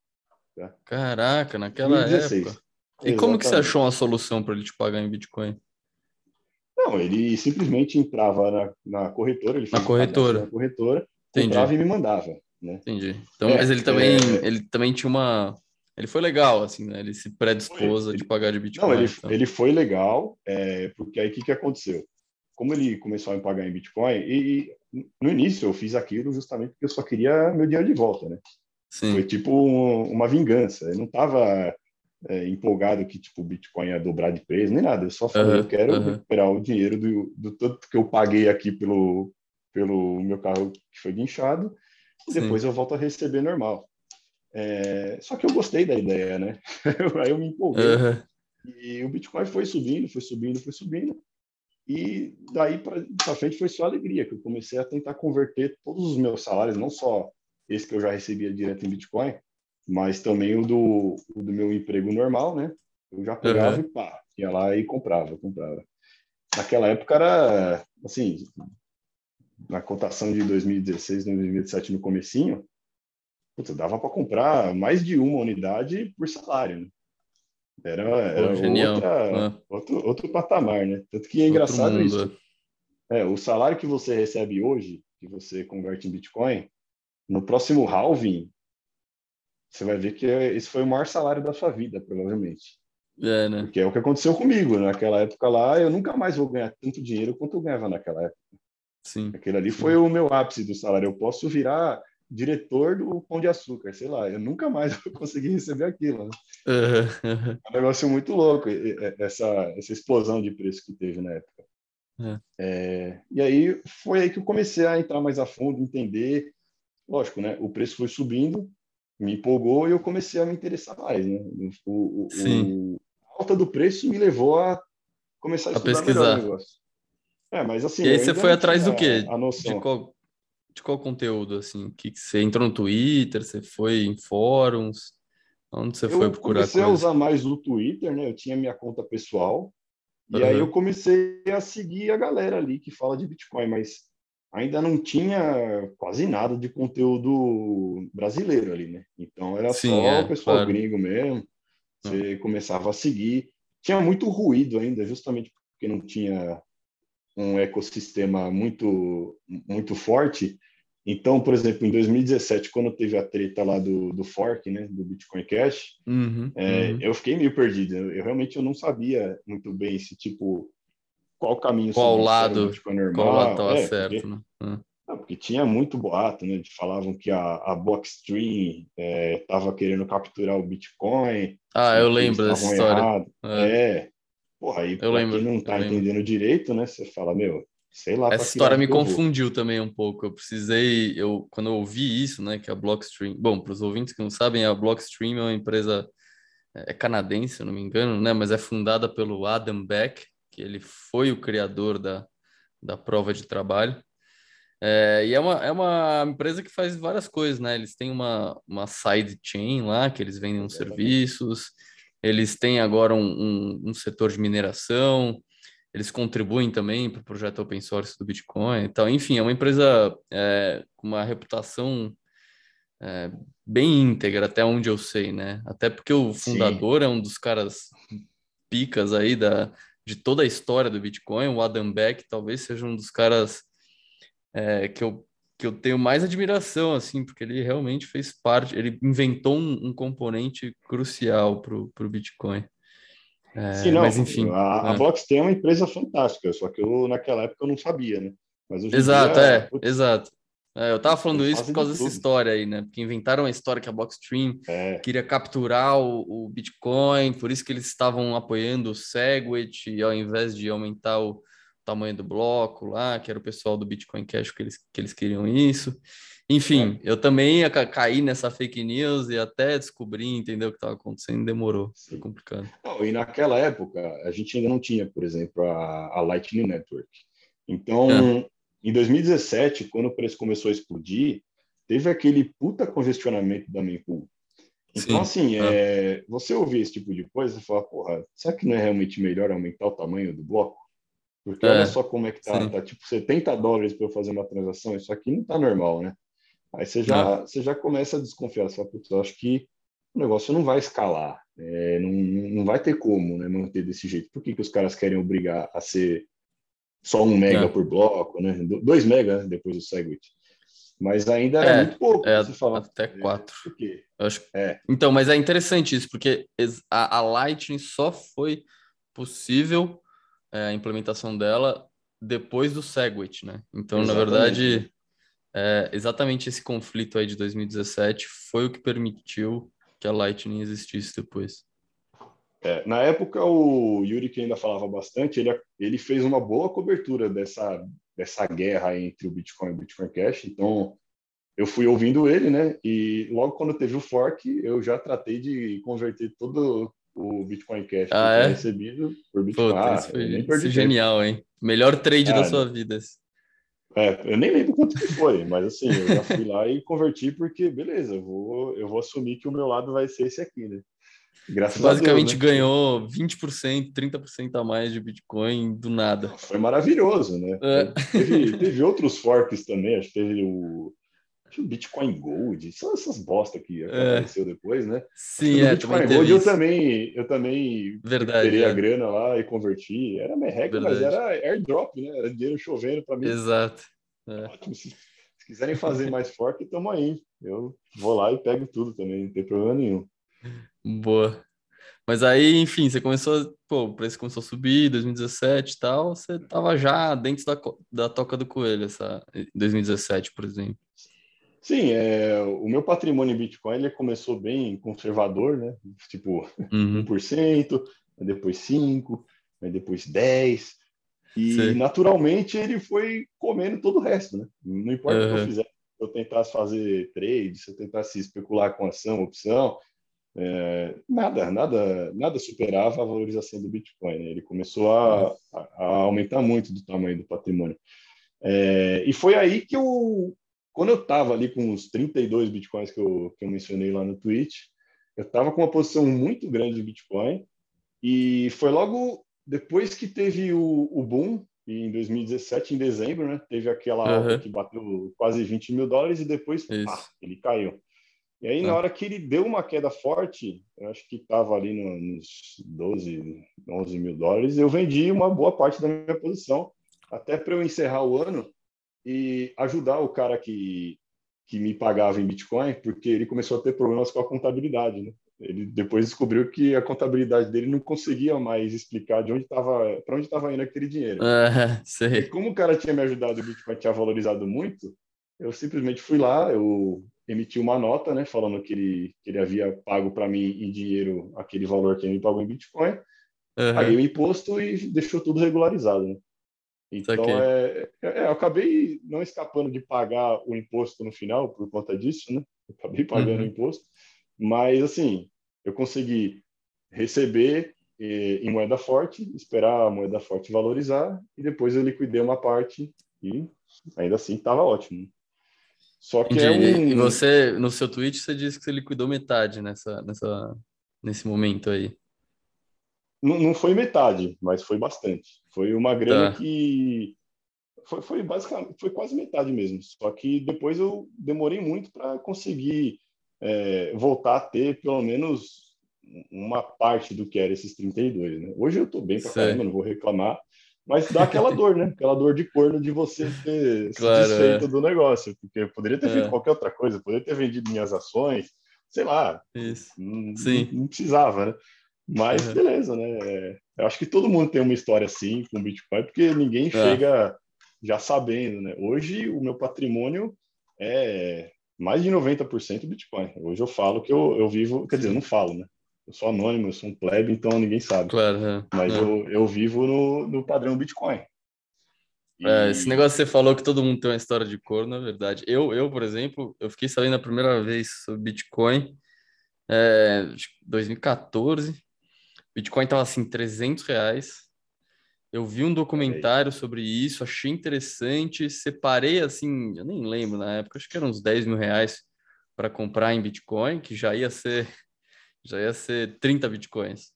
Tá? Caraca, naquela 2016. época. E Exatamente. como que você achou uma solução para ele te pagar em Bitcoin? Não, ele simplesmente entrava na, na corretora, ele na corretora, na corretora, Entendi. comprava e me mandava, né? Entendi. Então, é, mas ele também, é... ele também tinha uma, ele foi legal, assim, né? Ele se predispôs a de pagar de Bitcoin. Não, ele, então. ele foi legal, é, porque aí o que, que aconteceu? Como ele começou a me pagar em Bitcoin, e, no início eu fiz aquilo justamente porque eu só queria meu dinheiro de volta, né? Sim. Foi tipo um, uma vingança. Eu não estava é, empolgado que tipo o Bitcoin ia dobrar de preço nem nada. Eu só falei, uhum, eu quero uhum. recuperar o dinheiro do, do tanto que eu paguei aqui pelo pelo meu carro que foi guinchado e depois eu volto a receber normal. É, só que eu gostei da ideia, né? [laughs] Aí eu me empolguei. Uhum. E o Bitcoin foi subindo, foi subindo, foi subindo. E daí para frente foi só alegria, que eu comecei a tentar converter todos os meus salários, não só esse que eu já recebia direto em Bitcoin, mas também o do, o do meu emprego normal, né? Eu já pegava uhum. e pá, ia lá e comprava, comprava. Naquela época era, assim, na cotação de 2016, 2017 no comecinho, dava para comprar mais de uma unidade por salário, né? Era, era Pô, genial. Outra, ah. outro, outro patamar, né? Tanto que é engraçado isso. É. é, o salário que você recebe hoje, que você converte em Bitcoin, no próximo halving, você vai ver que é, esse foi o maior salário da sua vida, provavelmente. É, né? Porque é o que aconteceu comigo. Naquela época lá, eu nunca mais vou ganhar tanto dinheiro quanto eu ganhava naquela época. Sim. Aquele ali foi o meu ápice do salário. Eu posso virar diretor do Pão de Açúcar, sei lá, eu nunca mais [laughs] vou conseguir receber aquilo. Né? Uhum. É um negócio muito louco, essa, essa explosão de preço que teve na época. É. É, e aí foi aí que eu comecei a entrar mais a fundo, entender. Lógico, né? O preço foi subindo, me empolgou e eu comecei a me interessar mais. Né? O, o, o a alta do preço me levou a começar a, a estudar pesquisar. melhor o negócio. É, mas assim. E aí você foi atrás do quê? A noção. De qual, de qual conteúdo, assim? Que, que você entrou no Twitter, você foi em fóruns? Onde você eu foi procurar comecei coisa? a usar mais o Twitter, né? Eu tinha minha conta pessoal. E uhum. aí eu comecei a seguir a galera ali que fala de Bitcoin, mas ainda não tinha quase nada de conteúdo brasileiro ali, né? Então era Sim, só é, o pessoal claro. gringo mesmo. Você uhum. começava a seguir. Tinha muito ruído ainda, justamente porque não tinha um ecossistema muito muito forte. Então, por exemplo, em 2017, quando teve a treta lá do, do fork, né, do Bitcoin Cash, uhum, é, uhum. eu fiquei meio perdido. Eu, eu, realmente eu não sabia muito bem se tipo qual caminho qual lado qual lado estava é, certo, porque, né? Uhum. Não, porque tinha muito boato, né? Falavam que a, a Blockstream estava é, querendo capturar o Bitcoin. Ah, eu lembro dessa história. É. é. Porra, aí eu lembro, não está entendendo direito, né? Você fala, meu, sei lá. Essa história me confundiu também um pouco. Eu precisei, eu quando eu ouvi isso, né, que a Blockstream, bom, para os ouvintes que não sabem, a Blockstream é uma empresa é, é canadense, se não me engano, né, mas é fundada pelo Adam Beck, que ele foi o criador da, da prova de trabalho. É, e é uma, é uma empresa que faz várias coisas, né? Eles têm uma, uma side chain lá, que eles vendem uns serviços, eles têm agora um, um, um setor de mineração, eles contribuem também para o projeto open source do Bitcoin então Enfim, é uma empresa é, com uma reputação é, bem íntegra, até onde eu sei, né? Até porque o fundador Sim. é um dos caras picas aí da, de toda a história do Bitcoin, o Adam Beck talvez seja um dos caras é, que, eu, que eu tenho mais admiração, assim, porque ele realmente fez parte, ele inventou um, um componente crucial para o Bitcoin. É, Sim, não, mas enfim. A, é. a tem é uma empresa fantástica, só que eu naquela época eu não sabia, né? exato, dia, é, putz, exato. É, eu tava falando isso por causa de dessa história aí, né? Porque inventaram a história que a Blockstream é. queria capturar o, o, Bitcoin, por isso que eles estavam apoiando o Segwit, ao invés de aumentar o tamanho do bloco lá, que era o pessoal do Bitcoin Cash que eles, que eles queriam isso. Enfim, é. eu também ia cair nessa fake news e até descobrir, entender o que estava acontecendo, demorou. Foi complicado. Não, e naquela época, a gente ainda não tinha, por exemplo, a, a Lightning Network. Então, é. em 2017, quando o preço começou a explodir, teve aquele puta congestionamento da mempool. Então, Sim, assim, é. é. você ouvir esse tipo de coisa, você fala, porra, será que não é realmente melhor aumentar o tamanho do bloco? Porque é. olha só como é que tá, Sim. tá tipo 70 dólares para eu fazer uma transação, isso aqui não tá normal, né? Aí você já, você já começa a desconfiar, você fala, putz, eu acho que o negócio não vai escalar, é, não, não vai ter como né, manter desse jeito. Por que, que os caras querem obrigar a ser só um mega é. por bloco, né? Dois mega né, depois do Segwit. Mas ainda é, é muito pouco. É, fala, até é, quatro. Acho... É. Então, mas é interessante isso, porque a, a Lightning só foi possível é, a implementação dela depois do Segwit, né? Então, Exatamente. na verdade, é, exatamente esse conflito aí de 2017 foi o que permitiu que a Lightning existisse depois. É, na época, o Yuri, que ainda falava bastante, ele, ele fez uma boa cobertura dessa, dessa guerra entre o Bitcoin e o Bitcoin Cash. Então, eu fui ouvindo ele, né? E logo quando teve o fork, eu já tratei de converter todo o Bitcoin Cash ah, é? recebido por Bitcoin. Pô, ah, foi, genial, hein? Melhor trade ah, da sua vida. É, eu nem lembro quanto que foi, mas assim, eu já fui lá e converti porque, beleza, eu vou, eu vou assumir que o meu lado vai ser esse aqui, né? Graças Basicamente Deus, né? ganhou 20%, 30% a mais de Bitcoin do nada. Foi maravilhoso, né? É. Teve, teve outros forks também, acho que teve o, o Bitcoin Gold, são essas bosta que apareceu é. depois, né? Sim, é, Bitcoin Gold eu também, eu também Verdade, terei é. a grana lá e converti. Era merreca, mas era airdrop, né? Era dinheiro chovendo para mim. Exato. É. Se, se, quiserem fazer mais forte, estamos aí. Eu vou lá e pego tudo também, não tem problema nenhum. Boa. Mas aí, enfim, você começou, pô, o preço começou a subir, 2017 e tal, você tava já dentro da, da toca do coelho, essa, 2017, por exemplo. Sim, é, o meu patrimônio em Bitcoin ele começou bem conservador, né? Tipo, uhum. 1%, depois 5%, depois 10%. E Sim. naturalmente ele foi comendo todo o resto, né? Não importa uhum. o que eu fizesse, se eu tentasse fazer trade, se eu tentasse especular com ação, opção, é, nada, nada, nada superava a valorização do Bitcoin. Né? Ele começou a, a, aumentar muito do tamanho do patrimônio. É, e foi aí que eu, quando eu estava ali com os 32 Bitcoins que eu, que eu mencionei lá no Twitch, eu estava com uma posição muito grande de Bitcoin e foi logo depois que teve o, o boom, em 2017, em dezembro, né? Teve aquela uhum. alta que bateu quase 20 mil dólares e depois ah, ele caiu. E aí, na ah. hora que ele deu uma queda forte, eu acho que estava ali nos 12, 11 mil dólares, eu vendi uma boa parte da minha posição, até para eu encerrar o ano e ajudar o cara que, que me pagava em Bitcoin, porque ele começou a ter problemas com a contabilidade, né? Ele depois descobriu que a contabilidade dele não conseguia mais explicar de onde estava, para onde estava indo aquele dinheiro. Uh, [laughs] sei. E como o cara tinha me ajudado o Bitcoin tinha valorizado muito, eu simplesmente fui lá, eu emiti uma nota, né, falando que ele, que ele havia pago para mim em dinheiro aquele valor que ele me pagou em Bitcoin, uhum. paguei o imposto e deixou tudo regularizado, né? Então, é, é, é, eu acabei não escapando de pagar o imposto no final por conta disso, né? Eu acabei pagando uhum. o imposto, mas, assim, eu consegui receber eh, em moeda forte, esperar a moeda forte valorizar, e depois eu liquidei uma parte e ainda assim estava ótimo. Só que é um... E você, no seu tweet, você disse que você liquidou metade nessa, nessa, nesse momento aí. Não, não foi metade, mas foi bastante. Foi uma grana tá. que foi, foi basicamente foi quase metade mesmo. Só que depois eu demorei muito para conseguir é, voltar a ter pelo menos uma parte do que era esses 32, né? Hoje eu estou bem para caramba, não vou reclamar, mas dá aquela dor, né? Aquela dor de corno de você ter claro, se desfeito é. do negócio, porque eu poderia ter feito é. qualquer outra coisa, poderia ter vendido minhas ações, sei lá. Isso. Não, Sim. não precisava, né? Mas beleza, né? Eu acho que todo mundo tem uma história assim com Bitcoin, porque ninguém é. chega já sabendo, né? Hoje o meu patrimônio é mais de 90% Bitcoin. Hoje eu falo que eu, eu vivo, quer dizer, eu não falo, né? eu sou anônimo, eu sou um plebe, então ninguém sabe. Claro, é. Mas é. Eu, eu vivo no, no padrão Bitcoin. E... É, esse negócio que você falou que todo mundo tem uma história de cor, na verdade. Eu, eu, por exemplo, eu fiquei sabendo a primeira vez sobre Bitcoin é, 2014. Bitcoin estava assim, 300 reais. Eu vi um documentário sobre isso, achei interessante, separei assim, eu nem lembro na época, acho que eram uns 10 mil reais para comprar em Bitcoin, que já ia ser [laughs] já ia ser 30 bitcoins.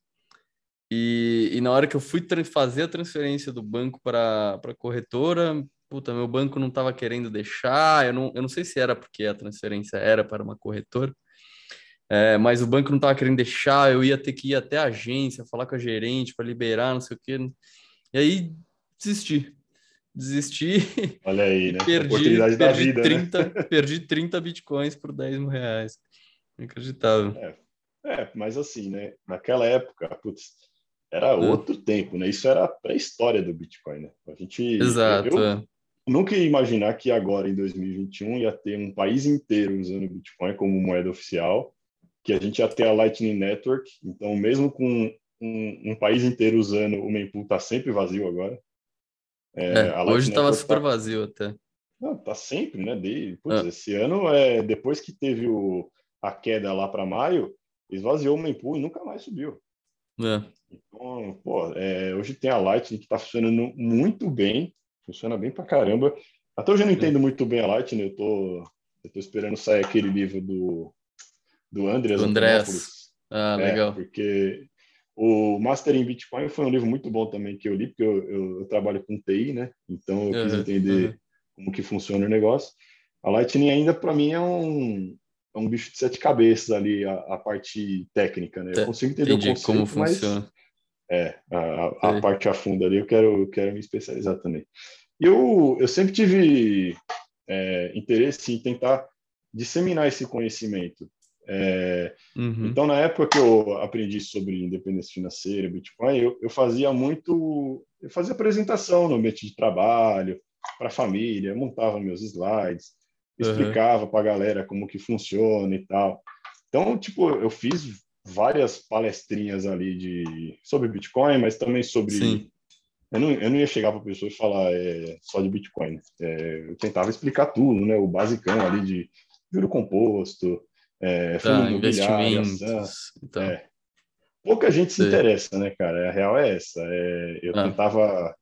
E, e na hora que eu fui fazer a transferência do banco para a corretora, puta, meu banco não estava querendo deixar, eu não, eu não sei se era porque a transferência era para uma corretora, é, mas o banco não estava querendo deixar, eu ia ter que ir até a agência, falar com a gerente para liberar, não sei o quê. E aí desisti. Desisti. [laughs] Olha aí, né? Perdi, Oportunidade perdi da vida, 30, né? perdi 30 bitcoins por 10 mil reais. Inacreditável. É, é, mas assim, né? Naquela época, putz, era outro tempo, né? Isso era a pré-história do Bitcoin, né? A gente. Exato. Eu, eu nunca ia imaginar que agora, em 2021, ia ter um país inteiro usando o Bitcoin como moeda oficial, que a gente ia ter a Lightning Network. Então, mesmo com um, um país inteiro usando, o mempool tá sempre vazio agora. É, é, hoje estava super tá... vazio até. Não, tá sempre, né? De, putz, ah. Esse ano, é, depois que teve o, a queda lá para maio, esvaziou o mempool e nunca mais subiu. É. Então, pô, é, hoje tem a Lightning que está funcionando muito bem, funciona bem pra caramba. Até hoje eu não entendo muito bem a Lightning, eu tô, eu tô esperando sair aquele livro do, do Andreas. Do Andreas. Ah, é, legal. Porque o Master in Bitcoin foi um livro muito bom também que eu li, porque eu, eu, eu trabalho com TI, né? Então eu uhum, quis entender uhum. como que funciona o negócio. A Lightning ainda, para mim, é um, é um bicho de sete cabeças ali, a, a parte técnica, né? Eu consigo entender Entendi o conceito, como funciona. É, a, a parte a fundo ali eu quero, eu quero me especializar também. Eu, eu sempre tive é, interesse em tentar disseminar esse conhecimento. É, uhum. Então, na época que eu aprendi sobre independência financeira, Bitcoin, eu, eu fazia muito, eu fazia apresentação no ambiente de trabalho, para a família, montava meus slides, explicava uhum. para a galera como que funciona e tal. Então, tipo, eu fiz várias palestrinhas ali de sobre Bitcoin, mas também sobre Sim. Eu não, eu não ia chegar para a pessoa e falar é, só de Bitcoin. É, eu tentava explicar tudo, né? O basicão ali de juro composto, é, tá, investimentos. Então. É. Pouca gente se interessa, né, cara? A real é essa. É, eu ah. tentava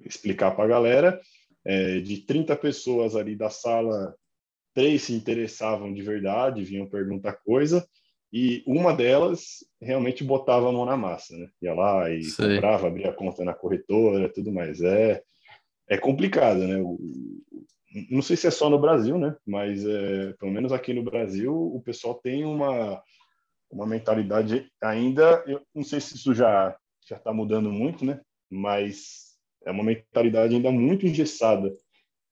explicar para a galera é, de 30 pessoas ali da sala, três se interessavam de verdade, vinham perguntar coisa, E uma delas realmente botava a mão na massa, né? Ia lá e Sei. comprava, abria conta na corretora, tudo mais. É, é complicado, né? O, não sei se é só no Brasil, né? Mas é, pelo menos aqui no Brasil o pessoal tem uma uma mentalidade ainda, eu não sei se isso já já está mudando muito, né? Mas é uma mentalidade ainda muito engessada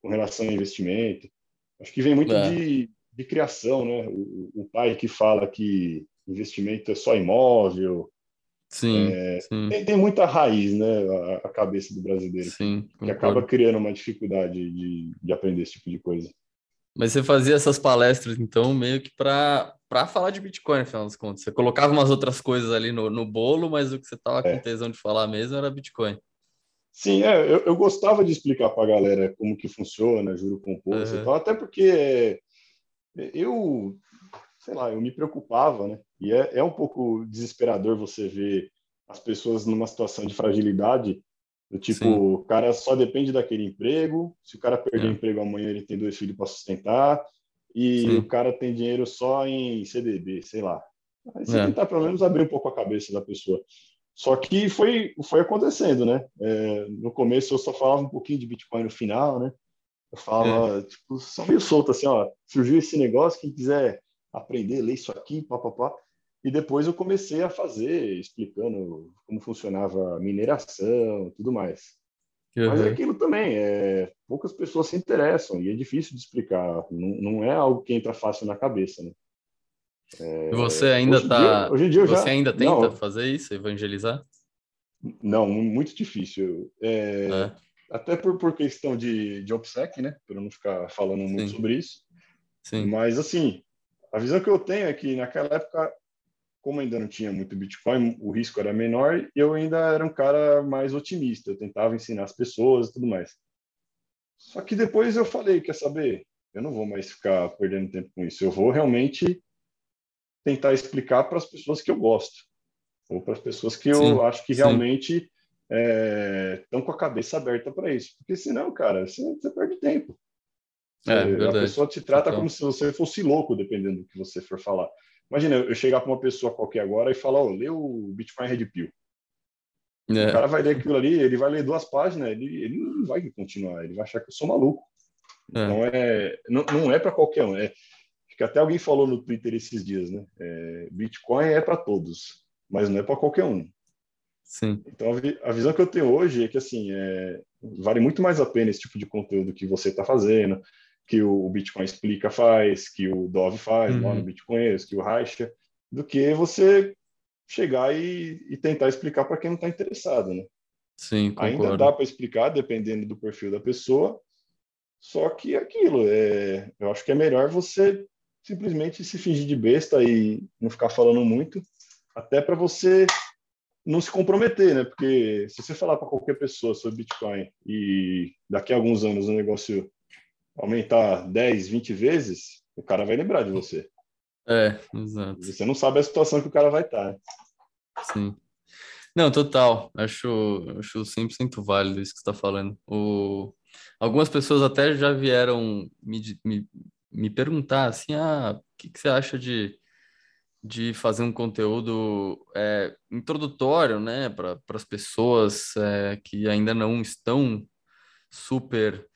com relação ao investimento. Acho que vem muito é. de, de criação, né? O, o, pai que fala que investimento é só imóvel. Sim, é, sim. Tem, tem, muita raiz, né? A, a cabeça do brasileiro. Sim, que, que acaba criando uma dificuldade de, de aprender esse tipo de coisa. Mas você fazia essas palestras, então, meio que para falar de Bitcoin, no final das contas. Você colocava umas outras coisas ali no, no bolo, mas o que você estava é. com tesão de falar mesmo era Bitcoin. Sim, é, eu, eu gostava de explicar para a galera como que funciona, juro composto uhum. e tal, até porque eu, sei lá, eu me preocupava, né? E é, é um pouco desesperador você ver as pessoas numa situação de fragilidade do tipo, Sim. o cara só depende daquele emprego, se o cara perder é. o emprego amanhã, ele tem dois filhos para sustentar, e Sim. o cara tem dinheiro só em CDB, sei lá. Aí você é. tentar pelo menos abrir um pouco a cabeça da pessoa. Só que foi, foi acontecendo, né? É, no começo eu só falava um pouquinho de Bitcoin no final, né? Eu falava, é. tipo, só meio solto assim, ó, surgiu esse negócio, quem quiser aprender, ler isso aqui, papapá. E depois eu comecei a fazer, explicando como funcionava a mineração tudo mais. Uhum. Mas é aquilo também, é, poucas pessoas se interessam e é difícil de explicar. Não, não é algo que entra fácil na cabeça, né? É, você ainda hoje tá. Dia, hoje em dia você já... ainda tenta não, fazer isso, evangelizar? Não, muito difícil. É, é. Até por, por questão de, de OPSEC, né? Para não ficar falando muito Sim. sobre isso. Sim. Mas, assim, a visão que eu tenho é que naquela época como ainda não tinha muito Bitcoin, o risco era menor e eu ainda era um cara mais otimista. Eu tentava ensinar as pessoas e tudo mais. Só que depois eu falei, quer saber? Eu não vou mais ficar perdendo tempo com isso. Eu vou realmente tentar explicar para as pessoas que eu gosto ou para as pessoas que sim, eu acho que sim. realmente estão é, com a cabeça aberta para isso. Porque senão, cara, você, você perde tempo. É, a pessoa te trata então... como se você fosse louco, dependendo do que você for falar. Imagina eu chegar para uma pessoa qualquer agora e falar, ó, oh, lê o Bitcoin Red Pill. É. O cara vai ler aquilo ali, ele vai ler duas páginas, ele, ele não vai continuar, ele vai achar que eu sou maluco. É. Então, é, não, não é para qualquer um. É, que até alguém falou no Twitter esses dias, né? É, Bitcoin é para todos, mas não é para qualquer um. Sim. Então, a, a, visão que eu tenho hoje é que, assim, é, vale muito mais a pena esse tipo de conteúdo que você está fazendo, que o Bitcoin Explica faz, que o Dove faz uhum. lá no Bitcoin, que o Raixa, do que você chegar e, e tentar explicar para quem não está interessado, né? Sim, concordo. Ainda dá para explicar, dependendo do perfil da pessoa, só que aquilo, é, eu acho que é melhor você simplesmente se fingir de besta e não ficar falando muito, até para você não se comprometer, né? Porque se você falar para qualquer pessoa sobre Bitcoin e daqui a alguns anos o negócio aumentar 10, 20 vezes, o cara vai lembrar de você. É, exato. Você não sabe a situação que o cara vai estar. Sim. Não, total. Acho, acho 100% válido isso que você está falando. O... Algumas pessoas até já vieram me, me, me perguntar assim, ah, o que, que você acha de, de fazer um conteúdo é, introdutório, né, para as pessoas é, que ainda não estão super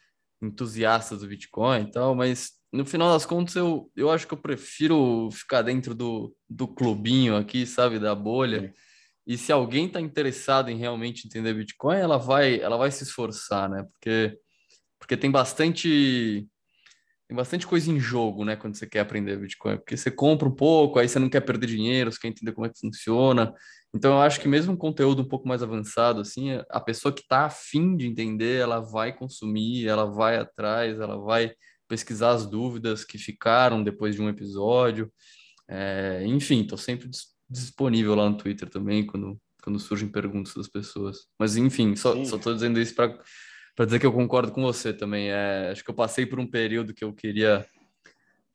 entusiastas do Bitcoin e tal, mas no final das contas eu, eu acho que eu prefiro ficar dentro do, do clubinho aqui, sabe, da bolha. E se alguém está interessado em realmente entender Bitcoin, ela vai, ela vai se esforçar, né? Porque, porque tem bastante tem bastante coisa em jogo, né, quando você quer aprender Bitcoin, porque você compra um pouco, aí você não quer perder dinheiro, você quer entender como é que funciona. Então eu acho que mesmo um conteúdo um pouco mais avançado, assim, a pessoa que está afim de entender, ela vai consumir, ela vai atrás, ela vai pesquisar as dúvidas que ficaram depois de um episódio. É, enfim, estou sempre disponível lá no Twitter também, quando, quando surgem perguntas das pessoas. Mas enfim, só estou dizendo isso para para dizer que eu concordo com você também. É, acho que eu passei por um período que eu queria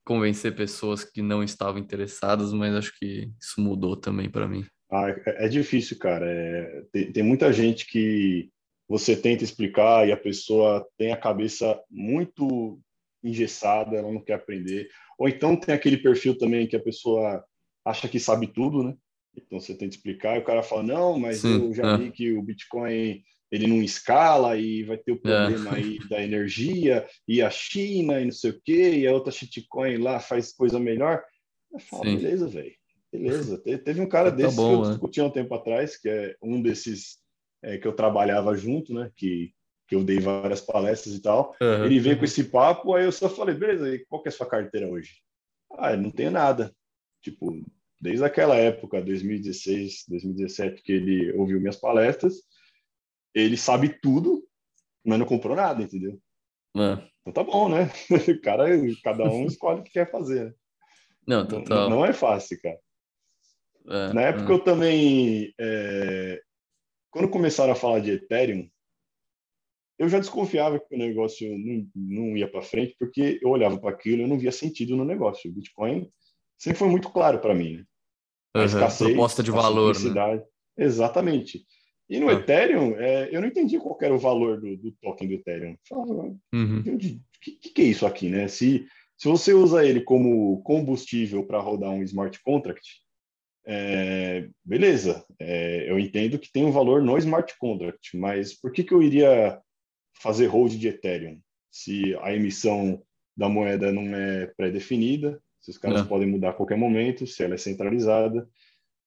convencer pessoas que não estavam interessadas, mas acho que isso mudou também para mim. Ah, é, é difícil, cara. É, tem, tem muita gente que você tenta explicar e a pessoa tem a cabeça muito engessada, ela não quer aprender. Ou então tem aquele perfil também que a pessoa acha que sabe tudo, né? Então você que explicar, e o cara fala, não, mas Sim, eu já é. vi que o Bitcoin ele não escala e vai ter o é. problema é. aí da energia e a China e não sei o quê, e a outra shitcoin lá faz coisa melhor. Eu falo, Sim. beleza, velho. Beleza. Teve um cara tá desse bom, que eu né? discuti um tempo atrás, que é um desses é, que eu trabalhava junto, né? Que, que eu dei várias palestras e tal. Uhum. Ele veio com esse papo, aí eu só falei, beleza, e qual que é a sua carteira hoje? Ah, não tenho nada. Tipo, desde aquela época, 2016, 2017, que ele ouviu minhas palestras, ele sabe tudo, mas não comprou nada, entendeu? Então tá bom, né? [laughs] cara, cada um escolhe o que quer fazer. Né? Não, total. Não, não é fácil, cara. É, Na época é. eu também, é... quando começaram a falar de Ethereum, eu já desconfiava que o negócio não, não ia para frente, porque eu olhava para aquilo e não via sentido no negócio. O Bitcoin sempre foi muito claro para mim, né? A uhum, escassez, proposta de valor, né? Exatamente. E no ah. Ethereum, é, eu não entendi qual era o valor do, do token do Ethereum. O uhum. que, que, é isso aqui, né? Se, se você usa ele como combustível para rodar um smart contract, é, beleza, é, eu entendo que tem um valor no smart contract, mas por que, que eu iria fazer hold de Ethereum se a emissão da moeda não é pré-definida, se os caras podem mudar a qualquer momento, se ela é centralizada?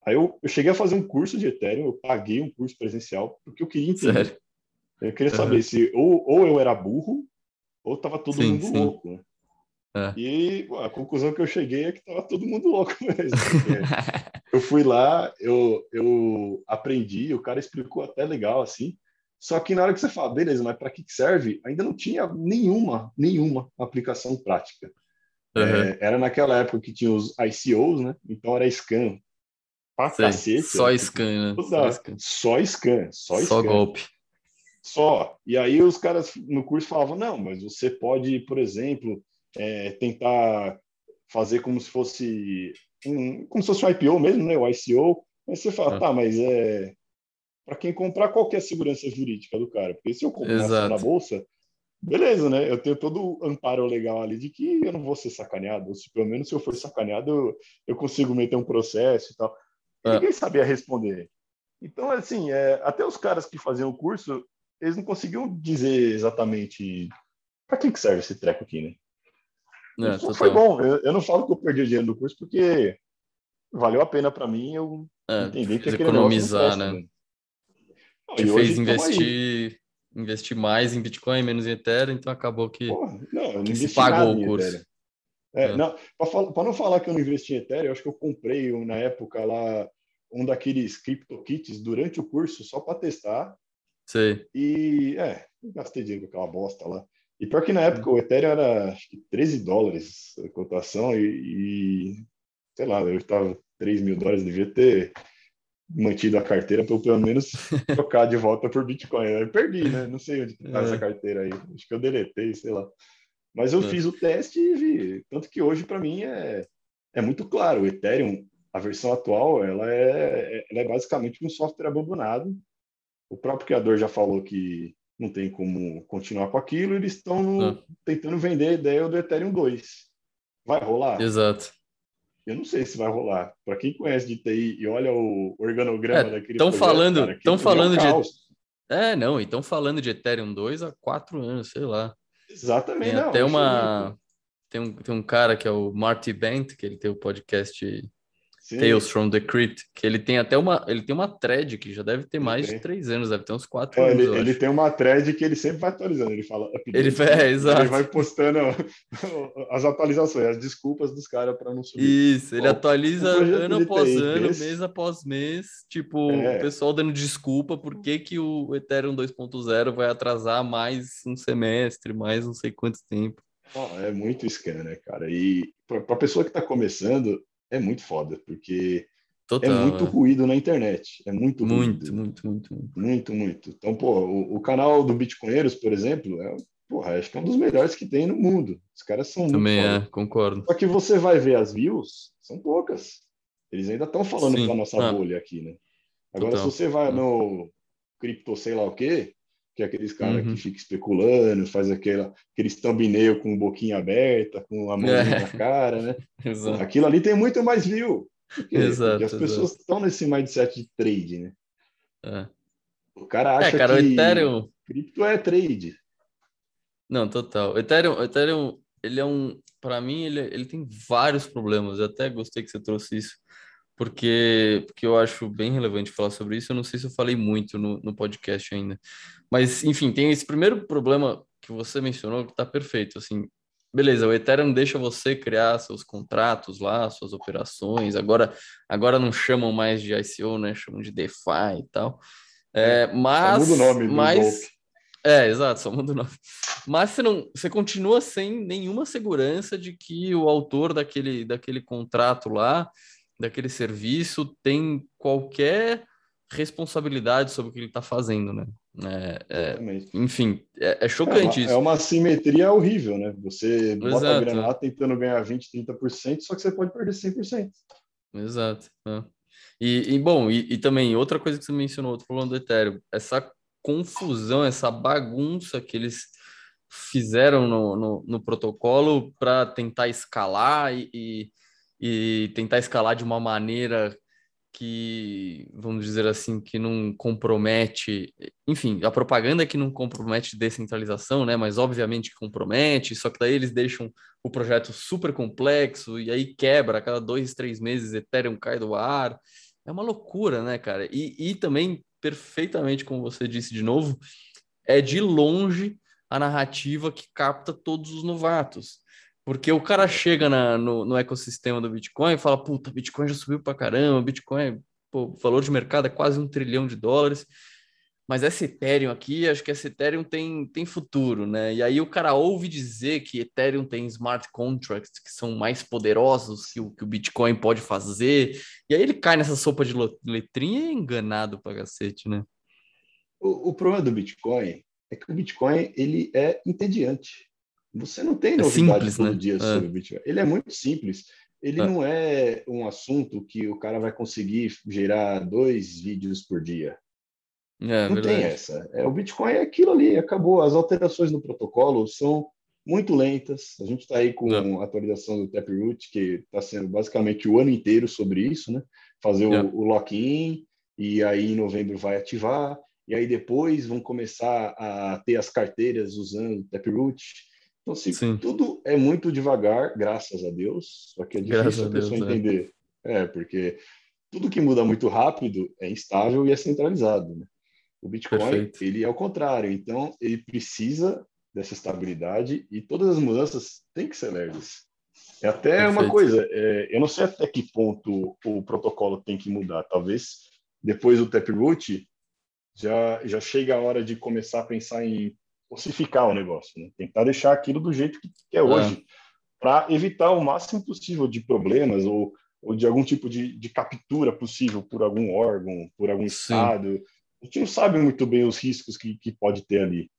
Aí eu, eu, cheguei a fazer um curso de Ethereum, eu paguei um curso presencial, porque eu queria entender. Sério? Eu queria uhum. saber se ou, ou eu era burro, ou tava todo sim, mundo sim. louco. Né? É. E a conclusão que eu cheguei é que tava todo mundo louco [laughs] mesmo. [laughs] eu fui lá, eu, eu aprendi, o cara explicou até legal assim. Só que na hora que você fala, beleza, mas para que serve? Ainda não tinha nenhuma, nenhuma aplicação prática. Uhum. É, era naquela época que tinha os ICOs, né? Então era scan pra Sei, cacete. Só né? scan, né? Só scan. Só scan, só, só scan. golpe. Só. E aí os caras no curso falavam, não, mas você pode, por exemplo, é, tentar fazer como se fosse um, como se fosse um IPO mesmo, né? O ICO. Aí você fala, ah. tá, mas é para quem comprar qualquer segurança jurídica do cara, porque se eu comprar na bolsa, beleza, né? Eu tenho todo o amparo legal ali de que eu não vou ser sacaneado, ou se pelo menos se eu for sacaneado, eu, eu consigo meter um processo e tal. É. Ninguém sabia responder. Então, assim, é, até os caras que faziam o curso, eles não conseguiam dizer exatamente para que, que serve esse treco aqui, né? É, foi, foi bom. Eu, eu, não falo que eu perdi o dinheiro do curso porque valeu a pena para mim. Eu é, entendi que economizar, né? né? Não, Te fez investir, investir mais em Bitcoin, menos em Ethereum, então acabou que, Porra, não, que se pagou o curso. É, é. Para não falar que eu não investi em Ethereum, eu acho que eu comprei na época lá um daqueles CryptoKits durante o curso só para testar. Sei. E é, gastei dinheiro com aquela bosta lá. E pior que na época o Ethereum era acho que 13 dólares a cotação e, e sei lá, eu estava 3 mil dólares, devia ter mantido a carteira para pelo menos [laughs] trocar de volta por Bitcoin. Eu perdi, né? Não sei onde está é. essa carteira aí. Acho que eu deletei, sei lá. Mas eu é. fiz o teste e vi. Tanto que hoje, para mim, é, é muito claro. O Ethereum, a versão atual, ela é, ela é basicamente um software abandonado. O próprio criador já falou que não tem como continuar com aquilo. Eles estão é. tentando vender a ideia do Ethereum 2. Vai rolar? Exato. Eu não sei se vai rolar. Para quem conhece de TI e olha o organograma é, daquele Estão falando, estão falando é um de É, não, estão falando de Ethereum 2 há quatro anos, sei lá. Exatamente. Tem não, até uma. Tem um, tem um cara que é o Marty Bent, que ele tem o podcast Sim. Tales from the Crypt, que ele tem até uma, ele tem uma thread que já deve ter mais de três anos, deve ter uns quatro é, anos. Ele, ele tem uma thread que ele sempre vai atualizando, ele fala. Ele, é, exato. ele vai postando [laughs] as atualizações, as desculpas dos caras para não subir. Isso, ele atualiza ano após ano, desse... mês após mês, tipo, é. o pessoal dando desculpa por que, que o Ethereum 2.0 vai atrasar mais um semestre, mais não sei quanto tempo. Oh, é muito scan, né, cara? E para a pessoa que está começando, é muito foda, porque Total, é muito é. ruído na internet. É muito muito, ruído. muito, muito, muito. Muito, muito. Então, pô, o, o, canal do Bitcoinheiros, por exemplo, é, porra, acho que é um dos melhores que tem no mundo. Os caras são Também muito é, foda. concordo. Só que você vai ver as views, são poucas. Eles ainda estão falando para nossa ah. bolha aqui, né? Agora, Total. se você vai ah. no cripto sei lá o quê, que é aqueles caras uhum. que ficam especulando, faz aquela, aqueles thumbnail com boquinha aberta, com a mão é. na cara, né? [laughs] Exato. Aquilo ali tem muito mais view. Porque, exato, porque as exato. pessoas estão nesse mindset de trade, né? É. O cara acha é, cara, que o Ethereum... cripto é trade. Não, total. O Ethereum, Ethereum, ele é um, para mim, ele, ele tem vários problemas. Eu até gostei que você trouxe isso, porque, porque eu acho bem relevante falar sobre isso. Eu não sei se eu falei muito no, no podcast ainda, mas enfim, tem esse primeiro problema que você mencionou que está perfeito. Assim, beleza, o Ethereum deixa você criar seus contratos lá, suas operações. Agora, agora não chamam mais de ICO, né? Chamam de DeFi e tal. É, mas, só muda o nome mas, é, exato, só muda o nome. Mas você não, você continua sem nenhuma segurança de que o autor daquele, daquele contrato lá, daquele serviço, tem qualquer responsabilidade sobre o que ele está fazendo, né? É, é, enfim, é, é chocante é isso. É uma simetria horrível, né? Você bota Exato. a grana lá tentando ganhar 20, 30%, só que você pode perder 100%. Exato. É. E, e, bom, e, e, também outra coisa que você mencionou, outro problema do Ethereum, essa confusão, essa bagunça que eles fizeram no, no, no protocolo para tentar escalar e, e, e tentar escalar de uma maneira que, vamos dizer assim, que não compromete, enfim, a propaganda que não compromete descentralização, né? Mas obviamente que compromete, só que daí eles deixam o projeto super complexo e aí quebra a cada dois, três meses, Ethereum cai do ar. É uma loucura, né, cara? E, e também, perfeitamente, como você disse de novo, é de longe a narrativa que capta todos os novatos. Porque o cara chega na, no, no, ecossistema do Bitcoin e fala: puta, Bitcoin já subiu pra caramba, Bitcoin, pô, valor de mercado é quase um trilhão de dólares. Mas essa Ethereum aqui, acho que essa Ethereum tem, tem futuro, né? E aí o cara ouve dizer que Ethereum tem smart contracts que são mais poderosos que o que o Bitcoin pode fazer. E aí ele cai nessa sopa de letrinha e é enganado pra cacete, né? O, o problema do Bitcoin é que o Bitcoin ele é entediante. Você não tem é novidade é simples, todo né? dia é. sobre o Bitcoin. Ele é muito simples. Ele é. não é um assunto que o cara vai conseguir gerar dois vídeos por dia. É, não verdade. tem essa. É, o Bitcoin é aquilo ali, acabou. As alterações no protocolo são muito lentas. A gente está aí com é. a atualização do Taproot, que está sendo basicamente o ano inteiro sobre isso, né? Fazer o, o lock-in, e aí em novembro vai ativar, e aí depois vão começar a ter as carteiras usando o Taproot. Então, assim, tudo é muito devagar, graças a Deus, só que é difícil a, a pessoa Deus, é. entender. É. é, porque tudo que muda muito rápido é instável e é centralizado. Né? O Bitcoin, Perfeito. ele é o contrário. Então, ele precisa dessa estabilidade e todas as mudanças têm que ser leves. É até Perfeito. uma coisa, é, eu não sei até que ponto o protocolo tem que mudar. Talvez depois do Taproot já, já chega a hora de começar a pensar em ossificar o negócio, né? tentar deixar aquilo do jeito que é hoje, é. para evitar o máximo possível de problemas ou, ou de algum tipo de, de captura possível por algum órgão, por algum Sim. estado. A gente não sabe muito bem os riscos que, que pode ter ali.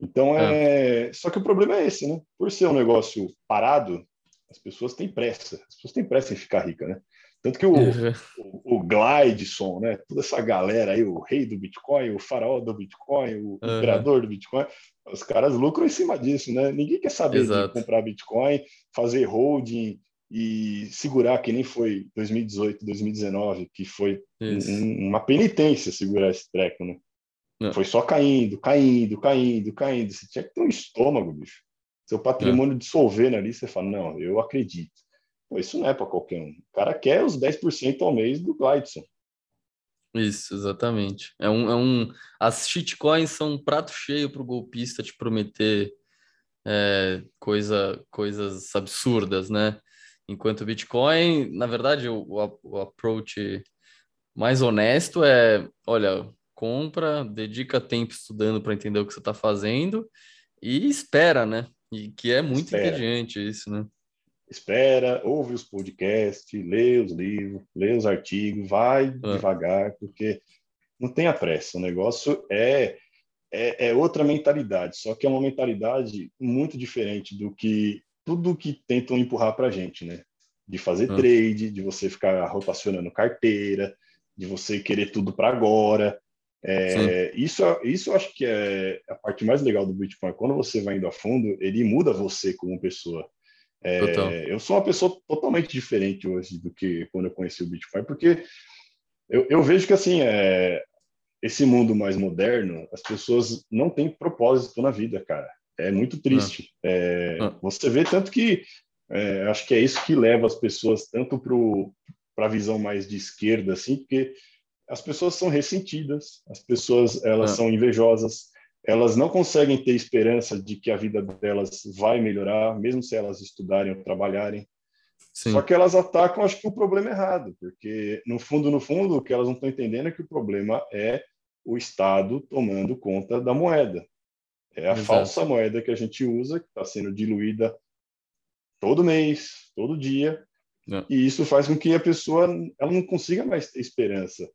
Então é... é. Só que o problema é esse, né? Por ser um negócio parado, as pessoas têm pressa. As pessoas têm pressa em ficar rica, né? Tanto que o, uhum. o, o Glideson, né? Toda essa galera aí, o rei do Bitcoin, o faraó do Bitcoin, o uhum. imperador do Bitcoin, os caras lucram em cima disso, né? Ninguém quer saber Exato. de comprar Bitcoin, fazer holding e segurar, que nem foi 2018, 2019, que foi um, uma penitência segurar esse treco, né? Não. Foi só caindo, caindo, caindo, caindo. Você tinha que ter um estômago, bicho. Seu patrimônio dissolvendo ali, você fala, não, eu acredito. Pô, isso não é para qualquer um. O cara quer os 10% ao mês do Glideson. Isso, exatamente. É um, é um... As shitcoins são um prato cheio para o golpista te prometer é, coisa, coisas absurdas, né? Enquanto o Bitcoin, na verdade, o, o approach mais honesto é, olha, compra, dedica tempo estudando para entender o que você está fazendo e espera, né? E que é muito espera. entediante isso, né? Espera, ouve os podcasts, lê os livros, lê os artigos, vai é. devagar, porque não tenha pressa. O negócio é, é, é, outra mentalidade, só que é uma mentalidade muito diferente do que tudo que tentam empurrar para a gente, né? De fazer é. trade, de você ficar rotacionando carteira, de você querer tudo para agora. É, isso, isso eu acho que é a parte mais legal do Bitcoin. Quando você vai indo a fundo, ele muda você como pessoa. É, eu sou uma pessoa totalmente diferente hoje do que quando eu conheci o Bitcoin, porque eu, eu vejo que assim é, esse mundo mais moderno, as pessoas não têm propósito na vida, cara. É muito triste. Ah. É, ah. Você vê tanto que é, acho que é isso que leva as pessoas tanto para a visão mais de esquerda, assim, porque as pessoas são ressentidas, as pessoas elas ah. são invejosas, elas não conseguem ter esperança de que a vida delas vai melhorar, mesmo se elas estudarem ou trabalharem. Sim. Só que elas atacam, acho que o problema é errado, porque no fundo, no fundo, o que elas não estão entendendo é que o problema é o Estado tomando conta da moeda. É a Exato. falsa moeda que a gente usa, que está sendo diluída todo mês, todo dia, é. e isso faz com que a pessoa ela não consiga mais ter esperança.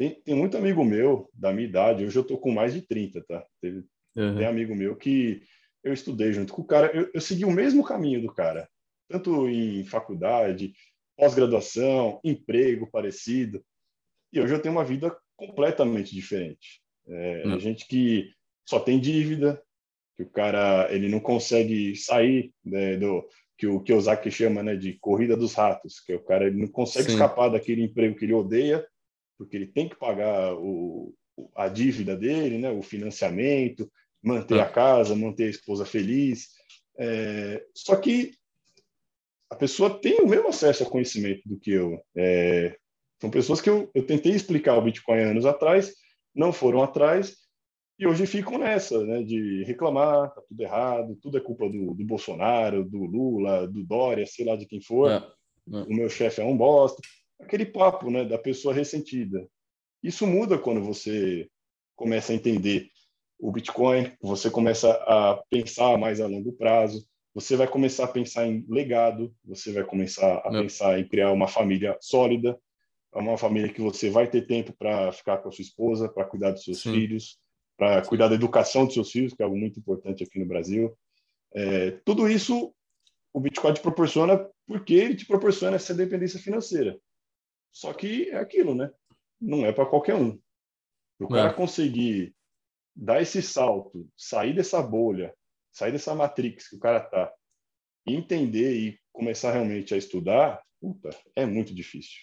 Tem, tem muito amigo meu da minha idade, hoje eu estou com mais de 30, tá? Teve, uhum. Tem amigo meu que eu estudei junto com o cara, eu, eu segui o mesmo caminho do cara, tanto em faculdade, pós-graduação, emprego parecido, e hoje eu tenho uma vida completamente diferente. É, uhum. Gente que só tem dívida, que o cara ele não consegue sair né, do que o Kiyosaki chama né, de corrida dos ratos, que o cara ele não consegue Sim. escapar daquele emprego que ele odeia porque ele tem que pagar o, a dívida dele, né, o financiamento, manter é. a casa, manter a esposa feliz. É, só que a pessoa tem o mesmo acesso a conhecimento do que eu. É, são pessoas que eu, eu tentei explicar o Bitcoin anos atrás, não foram atrás, e hoje ficam nessa, né, de reclamar, tá tudo errado, tudo é culpa do, do Bolsonaro, do Lula, do Dória, sei lá de quem for, é, é. o meu chefe é um bosta aquele papo né, da pessoa ressentida. Isso muda quando você começa a entender o Bitcoin, você começa a pensar mais a longo prazo, você vai começar a pensar em legado, você vai começar a Não. pensar em criar uma família sólida, uma família que você vai ter tempo para ficar com a sua esposa, para cuidar dos seus Sim. filhos, para cuidar da educação dos seus filhos, que é algo muito importante aqui no Brasil. É, tudo isso o Bitcoin te proporciona porque ele te proporciona essa dependência financeira. Só que é aquilo, né? Não é para qualquer um. O cara é. conseguir dar esse salto, sair dessa bolha, sair dessa matrix que o cara tá, entender e começar realmente a estudar, puta, é muito difícil.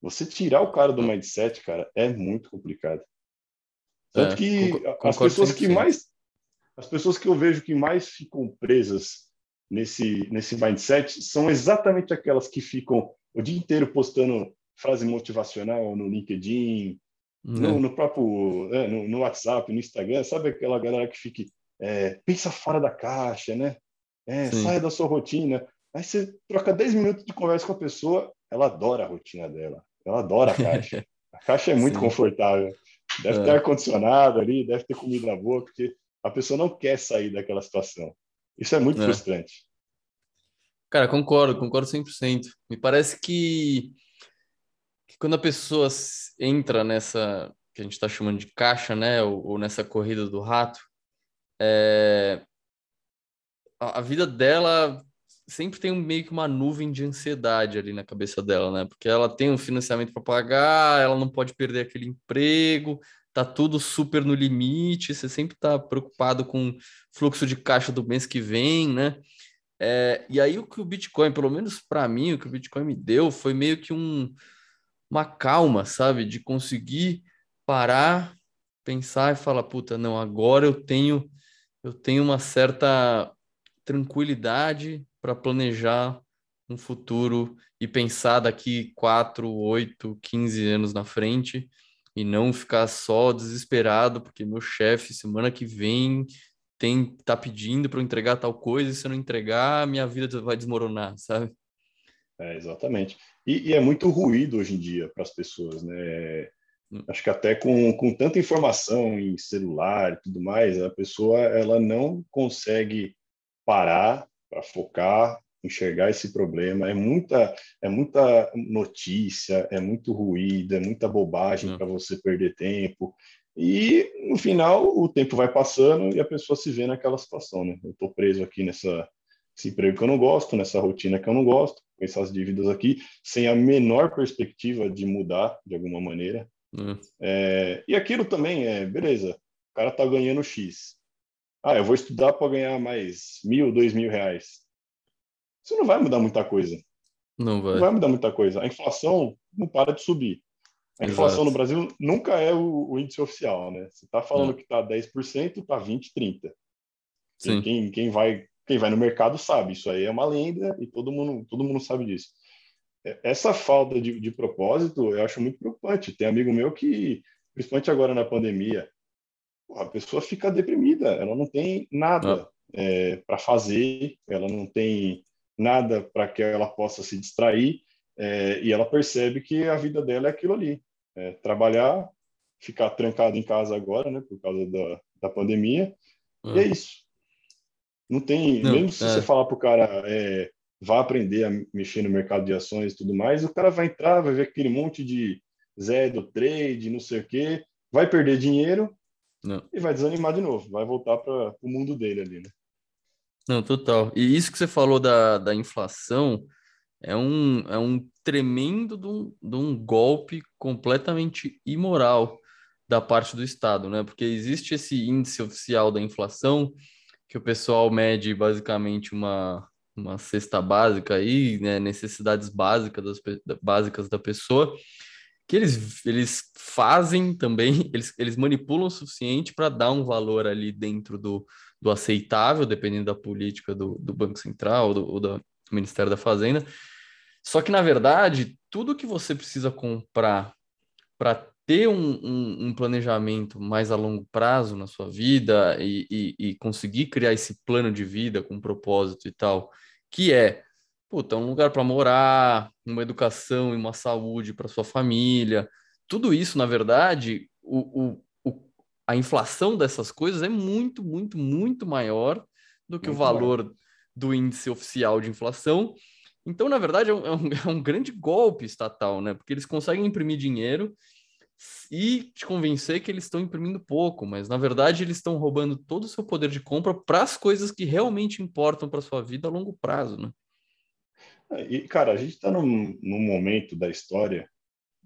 Você tirar o cara do mindset, cara, é muito complicado. Tanto é, que as pessoas que mais as pessoas que eu vejo que mais ficam presas nesse nesse mindset são exatamente aquelas que ficam o dia inteiro postando frase motivacional no LinkedIn, no, uhum. no, próprio é, no, no, WhatsApp, no Instagram, sabe aquela galera que fica é, pensa fora da caixa, né? É, saia da sua rotina. Aí você troca 10 minutos de conversa com a pessoa, ela adora a rotina dela, ela adora a caixa. A caixa é muito [laughs] Sim. confortável. Deve é. ter ar-condicionado ali, deve ter comida boa, porque a pessoa não quer sair daquela situação. Isso é muito é. frustrante. Cara, concordo, concordo 100%. Me parece que que quando a pessoa entra nessa que a gente está chamando de caixa, né, ou, ou nessa corrida do rato, é, a, a, vida dela sempre tem meio que uma nuvem de ansiedade ali na cabeça dela, né? Porque ela tem um financiamento para pagar, ela não pode perder aquele emprego, tá tudo super no limite, você sempre está preocupado com fluxo de caixa do mês que vem, né? É, e aí o que o Bitcoin, pelo menos para mim, o que o Bitcoin me deu foi meio que um uma calma, sabe? De conseguir parar, pensar e falar, puta, não, agora eu tenho eu tenho uma certa tranquilidade para planejar um futuro e pensar daqui 4, 8, 15 anos na frente e não ficar só desesperado porque meu chefe semana que vem tem tá pedindo para eu entregar tal coisa e se eu não entregar, minha vida vai desmoronar, sabe? É, exatamente. E, e, é muito ruído hoje em dia para as pessoas, né? Hum. Acho que até com, com tanta informação em celular e tudo mais, a pessoa ela não consegue parar para focar, enxergar esse problema. É muita, é muita notícia, é muito ruído, é muita bobagem para você perder tempo. E no final o tempo vai passando e a pessoa se vê naquela situação, né? Eu estou preso aqui nessa esse emprego que eu não gosto, nessa rotina que eu não gosto, com essas dívidas aqui, sem a menor perspectiva de mudar de alguma maneira. Hum. É, e aquilo também é, beleza, o cara tá ganhando X. Ah, eu vou estudar para ganhar mais mil, dois mil reais. isso não vai mudar muita coisa. Não vai. Não vai mudar muita coisa. A inflação não para de subir. A inflação Exato. no Brasil nunca é o, o índice oficial, né? Você está falando que está 10%, está 20%, 30%. Sim. Quem, quem, vai, quem vai no mercado sabe, isso aí é uma lenda e todo mundo, todo mundo sabe disso. É, essa falta de, de propósito eu acho muito preocupante. Tem amigo meu que, principalmente agora na pandemia, a pessoa fica deprimida, ela não tem nada é, para fazer, ela não tem nada para que ela possa se distrair é, e ela percebe que a vida dela é aquilo ali, é, trabalhar, ficar trancado em casa agora, né, por causa da, da pandemia, e é isso. Não tem, não, mesmo se é. você falar para o cara é, vá aprender a mexer no mercado de ações e tudo mais, o cara vai entrar, vai ver aquele monte de Zé do trade, não sei o quê, vai perder dinheiro não. e vai desanimar de novo, vai voltar para o mundo dele ali, né? Não, total. E isso que você falou da, da inflação é um, é um tremendo de um, de um golpe completamente imoral da parte do Estado, né? Porque existe esse índice oficial da inflação que o pessoal mede basicamente uma, uma cesta básica aí, né? necessidades básicas, das, básicas da pessoa, que eles, eles fazem também, [laughs] eles, eles manipulam o suficiente para dar um valor ali dentro do, do aceitável, dependendo da política do, do Banco Central do, ou do Ministério da Fazenda. Só que, na verdade, tudo que você precisa comprar para ter um, um, um, planejamento mais a longo prazo na sua vida e, e, e, conseguir criar esse plano de vida com propósito e tal, que é puta, um lugar para morar, uma educação e uma saúde para sua família, tudo isso, na verdade, o, o, a inflação dessas coisas é muito, muito, muito maior do que muito o valor maior. do índice oficial de inflação. Então, na verdade, é um, é um, [laughs] é um grande golpe estatal, né? Porque eles conseguem imprimir dinheiro e te convencer que eles estão imprimindo pouco, mas na verdade eles estão roubando todo o seu poder de compra para as coisas que realmente importam para sua vida a longo prazo, né? É, e, cara, a gente está num, num momento da história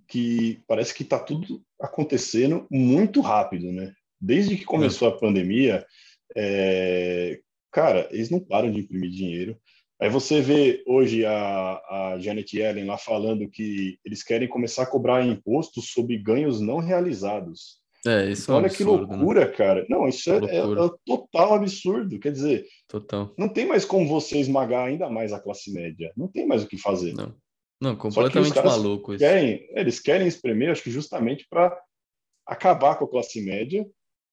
que parece que está tudo acontecendo muito rápido, né? Desde que começou a pandemia, é, cara, eles não param de imprimir dinheiro. Aí você vê hoje a, a Janet Yellen lá falando que eles querem começar a cobrar impostos sobre ganhos não realizados. É, isso então, é um olha absurdo, que né? loucura, né? cara. Não, isso é, é, é, total absurdo. Quer dizer, total. não tem mais como você esmagar ainda mais a classe média. Não tem mais o que fazer. Não. Não, completamente maluco isso. Querem, eles querem espremer, acho que justamente para acabar com a classe média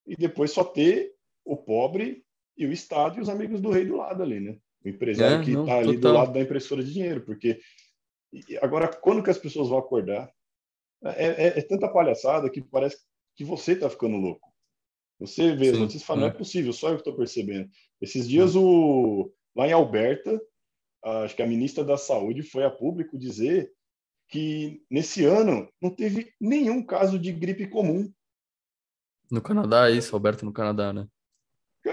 e depois só ter o pobre e o Estado e os amigos do rei do lado ali, né? O empresário é, que está ali do lado da impressora de dinheiro, porque agora quando que as pessoas vão acordar? É, é, é tanta palhaçada que parece que você está ficando louco. Você vê as notícias e fala, não é possível, só eu que estou percebendo. Esses dias, o, lá em Alberta, acho que a ministra da Saúde foi a público dizer que nesse ano não teve nenhum caso de gripe comum. No Canadá, é isso, Alberto, no Canadá, né?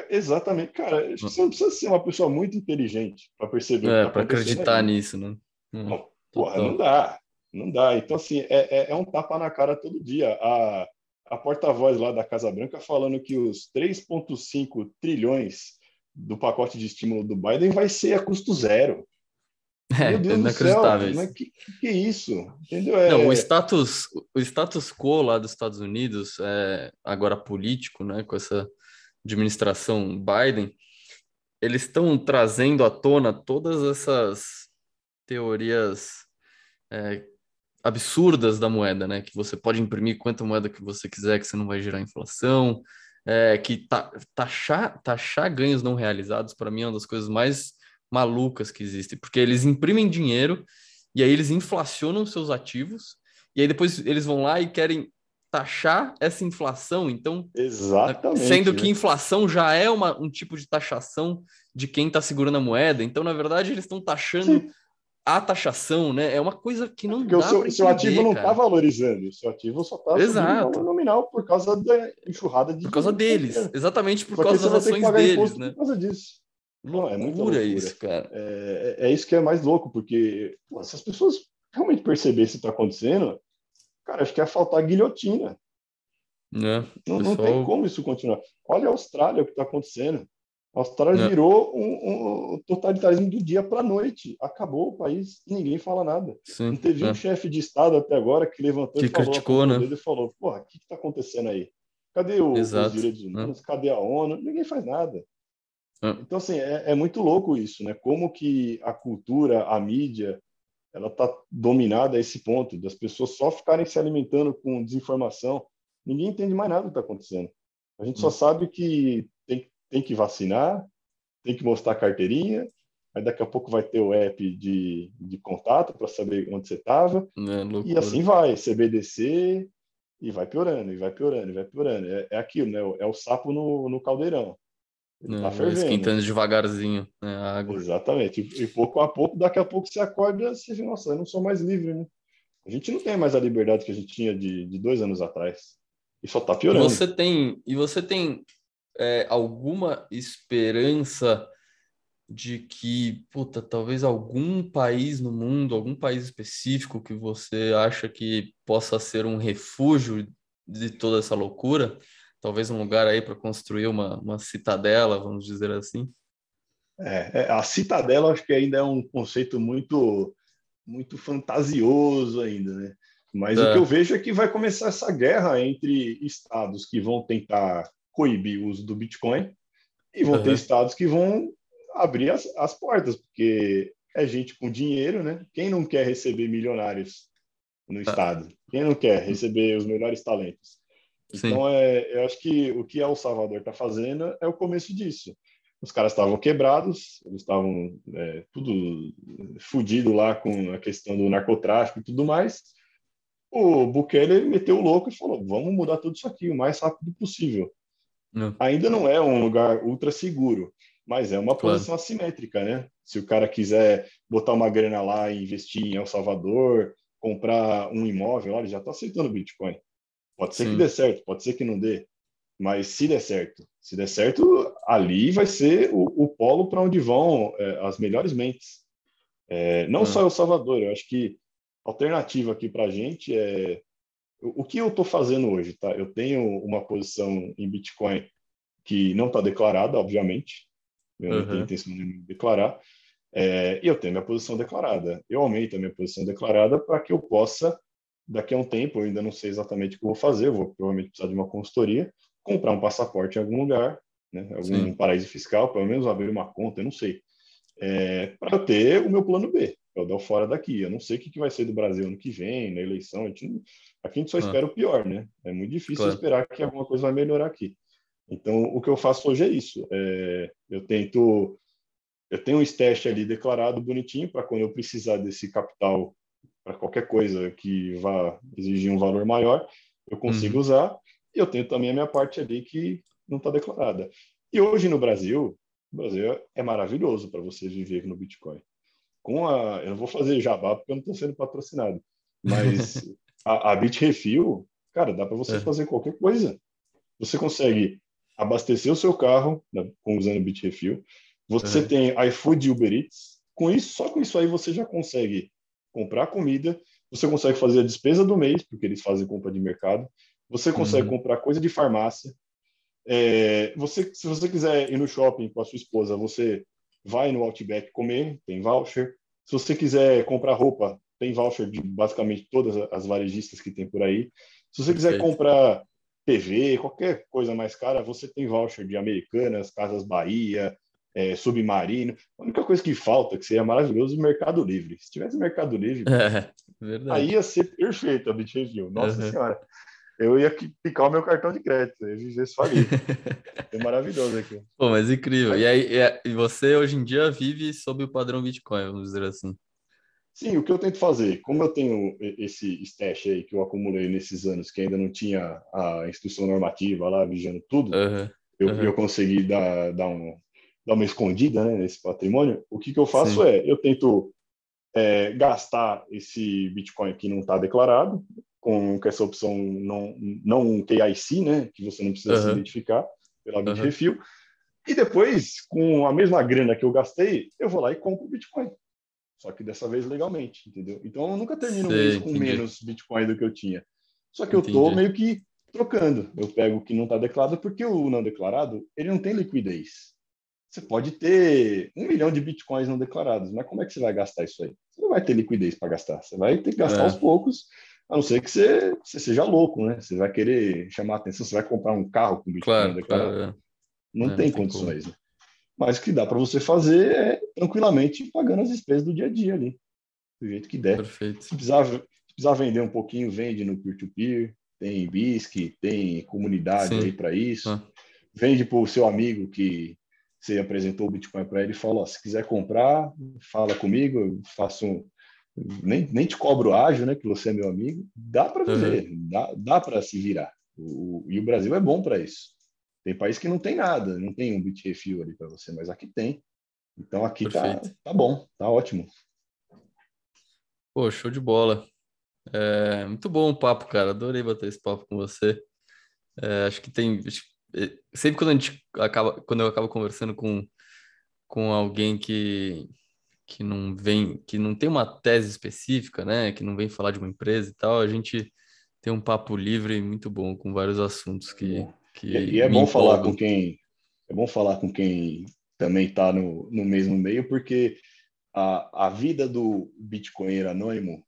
Exatamente, cara. Que você não precisa ser uma pessoa muito inteligente para perceber. É, tá para acreditar aí. nisso, né? Hum, não, porra, não dá, não dá. Então, assim, é, é, é, um tapa na cara todo dia. A, a porta-voz lá da Casa Branca falando que os 3,5 trilhões do pacote de estímulo do Biden vai ser a custo zero. [laughs] É, Meu Deus inacreditável do céu, isso. Que, que, é isso? Entendeu? É... Não, o status, o status quo lá dos Estados Unidos, é, agora político, né, com essa administração Biden, eles estão trazendo à tona todas essas teorias é, absurdas da moeda, né? Que você pode imprimir quanta moeda que você quiser, que você não vai gerar inflação, é, que ta, taxar, taxar ganhos não realizados, para mim, é uma das coisas mais malucas que existem, porque eles imprimem dinheiro e aí eles inflacionam seus ativos, e aí depois eles vão lá e querem taxar essa inflação, então, Exatamente, sendo que né? inflação já é uma, um tipo de taxação de quem está segurando a moeda, então, na verdade, eles estão taxando Sim a taxação, né? É uma coisa que não Porque dá o seu, seu ativo não está valorizando, o seu ativo só está Exato. nominal por causa da enxurrada de Por causa deles, exatamente por causa das ações deles, né? Por causa disso. Não, é muito loucura isso, cara. É, é, é, isso que é mais louco, porque pô, se as pessoas realmente perceberem se está acontecendo, cara, acho que ia faltar guilhotina. É, não, pessoal... não tem como isso continuar. Olha a Austrália, o que está acontecendo. A Austrália não. virou um, um, totalitarismo do dia para a noite. Acabou o país e ninguém fala nada. Sim, não teve é. um chefe de Estado até agora que levantou que e falou, criticou, né? e falou: Porra, o que está acontecendo aí? Cadê o, os direitos humanos? É. Cadê a ONU? Ninguém faz nada. É. Então, assim, é, é, muito louco isso, né? Como que a cultura, a mídia, ela está dominada a esse ponto, das pessoas só ficarem se alimentando com desinformação. Ninguém entende mais nada do que está acontecendo. A gente só hum. sabe que tem, tem que vacinar, tem que mostrar a carteirinha, aí daqui a pouco vai ter o app de, de contato para saber onde você estava. É, e assim vai, CBDC, e vai piorando, e vai piorando, e vai piorando. É, é aquilo, né? É o sapo no, no caldeirão. Ele tá fervendo. Esquentando devagarzinho né, a água. Exatamente. E, e, pouco a pouco, daqui a pouco você acorda e você diz, nossa, eu não sou mais livre, né? A gente não tem mais a liberdade que a gente tinha de, de dois anos atrás. E só tá piorando. E você tem, e você tem é, alguma esperança de que, puta, talvez algum país no mundo, algum país específico que você acha que possa ser um refúgio de toda essa loucura? Talvez um lugar aí para construir uma, uma citadela, vamos dizer assim? É, é, a citadela acho que ainda é um conceito muito muito fantasioso ainda, né? Mas é. o que eu vejo é que vai começar essa guerra entre estados que vão tentar coibir o uso do Bitcoin e vão uhum. ter estados que vão abrir as, as portas, porque é gente com dinheiro, né? Quem não quer receber milionários no ah. estado? Quem não quer receber os melhores talentos? Sim. Então, é, eu acho que o que El Salvador está fazendo é o começo disso. Os caras estavam quebrados, eles estavam é, tudo fudido lá com a questão do narcotráfico e tudo mais. O Bukele meteu o louco e falou: vamos mudar tudo isso aqui o mais rápido possível. Não. Ainda não é um lugar ultra seguro, mas é uma claro. posição assimétrica, né? Se o cara quiser botar uma grana lá e investir em El Salvador, comprar um imóvel, ele já está aceitando Bitcoin. Pode ser Sim. que dê certo, pode ser que não dê, mas se der certo, se der certo, ali vai ser o, o polo para onde vão é, as melhores mentes. É, não ah. só El Salvador, eu acho que a alternativa aqui para a gente é o que eu estou fazendo hoje, tá? Eu tenho uma posição em Bitcoin que não está declarada, obviamente. Eu uhum. não tenho intenção de declarar. É, e eu tenho minha posição declarada. Eu aumento a minha posição declarada para que eu possa, daqui a um tempo, eu ainda não sei exatamente o que eu vou fazer, eu vou provavelmente precisar de uma consultoria, comprar um passaporte em algum lugar, né, algum Sim. paraíso fiscal, pelo menos abrir uma conta, eu não sei, é, para ter o meu plano B eu dou fora daqui. Eu não sei o que, vai ser do Brasil ano que vem, na eleição. A gente, aqui a gente só ah. espera o pior, né? É muito difícil claro. esperar que alguma coisa vai melhorar aqui. Então, o que eu faço hoje é isso. É, eu tento. Eu tenho um stash ali declarado bonitinho para quando eu precisar desse capital para qualquer coisa que vá exigir um valor maior, eu consigo uhum. usar. E eu tenho também a minha parte ali que não está declarada. E hoje no Brasil, o Brasil é maravilhoso para você viver no Bitcoin com a. Eu vou fazer jabá porque eu não estou sendo patrocinado, mas [laughs] a, a Bitrefil, cara, dá para você é. fazer qualquer coisa. Você consegue abastecer o seu carro né, usando Bitrefil. Você é. tem iFood e Uber Eats. Com isso, só com isso aí você já consegue comprar comida, você consegue fazer a despesa do mês, porque eles fazem compra de mercado. Você consegue uhum. comprar coisa de farmácia. É, você, se você quiser ir no shopping com a sua esposa, você vai no Outback comer, tem voucher. Se você quiser comprar roupa, tem voucher de basicamente todas as varejistas que tem por aí. Se você quiser comprar TV, qualquer coisa mais cara, você tem voucher de Americanas, Casas Bahia, é, Submarino. A única coisa que falta, que seria maravilhoso, é o Mercado Livre. Se tivesse Mercado Livre, é, aí ia ser perfeito a Beach Review. Nossa uhum. Senhora eu ia picar o meu cartão de crédito, eu ia falido. é maravilhoso aqui. [laughs] Pô, mas incrível. E aí, e você hoje em dia vive sob o padrão Bitcoin, vamos dizer assim. Sim, o que eu tento fazer, como eu tenho esse stash aí que eu acumulei nesses anos, que ainda não tinha a instrução normativa lá vigiando tudo, uhum, eu, uhum. eu consegui dar, dar, um, dar uma escondida né, nesse patrimônio. O que, que eu faço Sim. é, eu tento é, gastar esse Bitcoin que não está declarado, com, com essa opção não, não KIC, né, que você não precisa uhum. se identificar pela. Uhum. E depois, com a mesma grana que eu gastei, eu vou lá e compro Bitcoin. Só que dessa vez legalmente, entendeu? Então eu nunca termino Sei, mês com entendi. menos Bitcoin do que eu tinha. Só que entendi. eu tô meio que trocando. Eu pego o que não está declarado, porque o não declarado, ele não tem liquidez. Você pode ter um milhão de bitcoins não declarados, mas como é que você vai gastar isso aí? Você não vai ter liquidez para gastar, você vai ter que gastar é. aos poucos, a não ser que você, você, seja louco, né? Você vai querer chamar atenção, você vai comprar um carro com bitcoin claro, declarado. Claro, é. Não é, tem não condições, né? Mas o que dá para você fazer é tranquilamente pagando as despesas do dia a dia ali, do jeito que der. Perfeito. Se precisar, se precisar vender um pouquinho, vende no peer-to-peer, tem BISC, tem comunidade Sim. aí para isso. Ah. Vende para o seu amigo que você apresentou o Bitcoin para ele e falou: se quiser comprar, fala comigo, eu faço um, nem, nem te cobro ágil, né? Que você é meu amigo. Dá para viver, uhum. dá, dá para se virar. O, e o Brasil é bom para isso. Tem país que não tem nada, não tem um Bitrefill ali para você, mas aqui tem. Então aqui tá, tá bom, tá ótimo. Pô, show de bola. É, muito bom o papo, cara. Adorei bater esse papo com você. É, acho que tem. É, sempre quando a gente acaba, quando eu acabo conversando com, com alguém que, que não vem, que não tem uma tese específica, né? Que não vem falar de uma empresa e tal, a gente tem um papo livre muito bom com vários assuntos que. que e, e é bom falar com quem. É bom falar com quem também está no, no mesmo meio, porque a, a vida do Bitcoin anônimo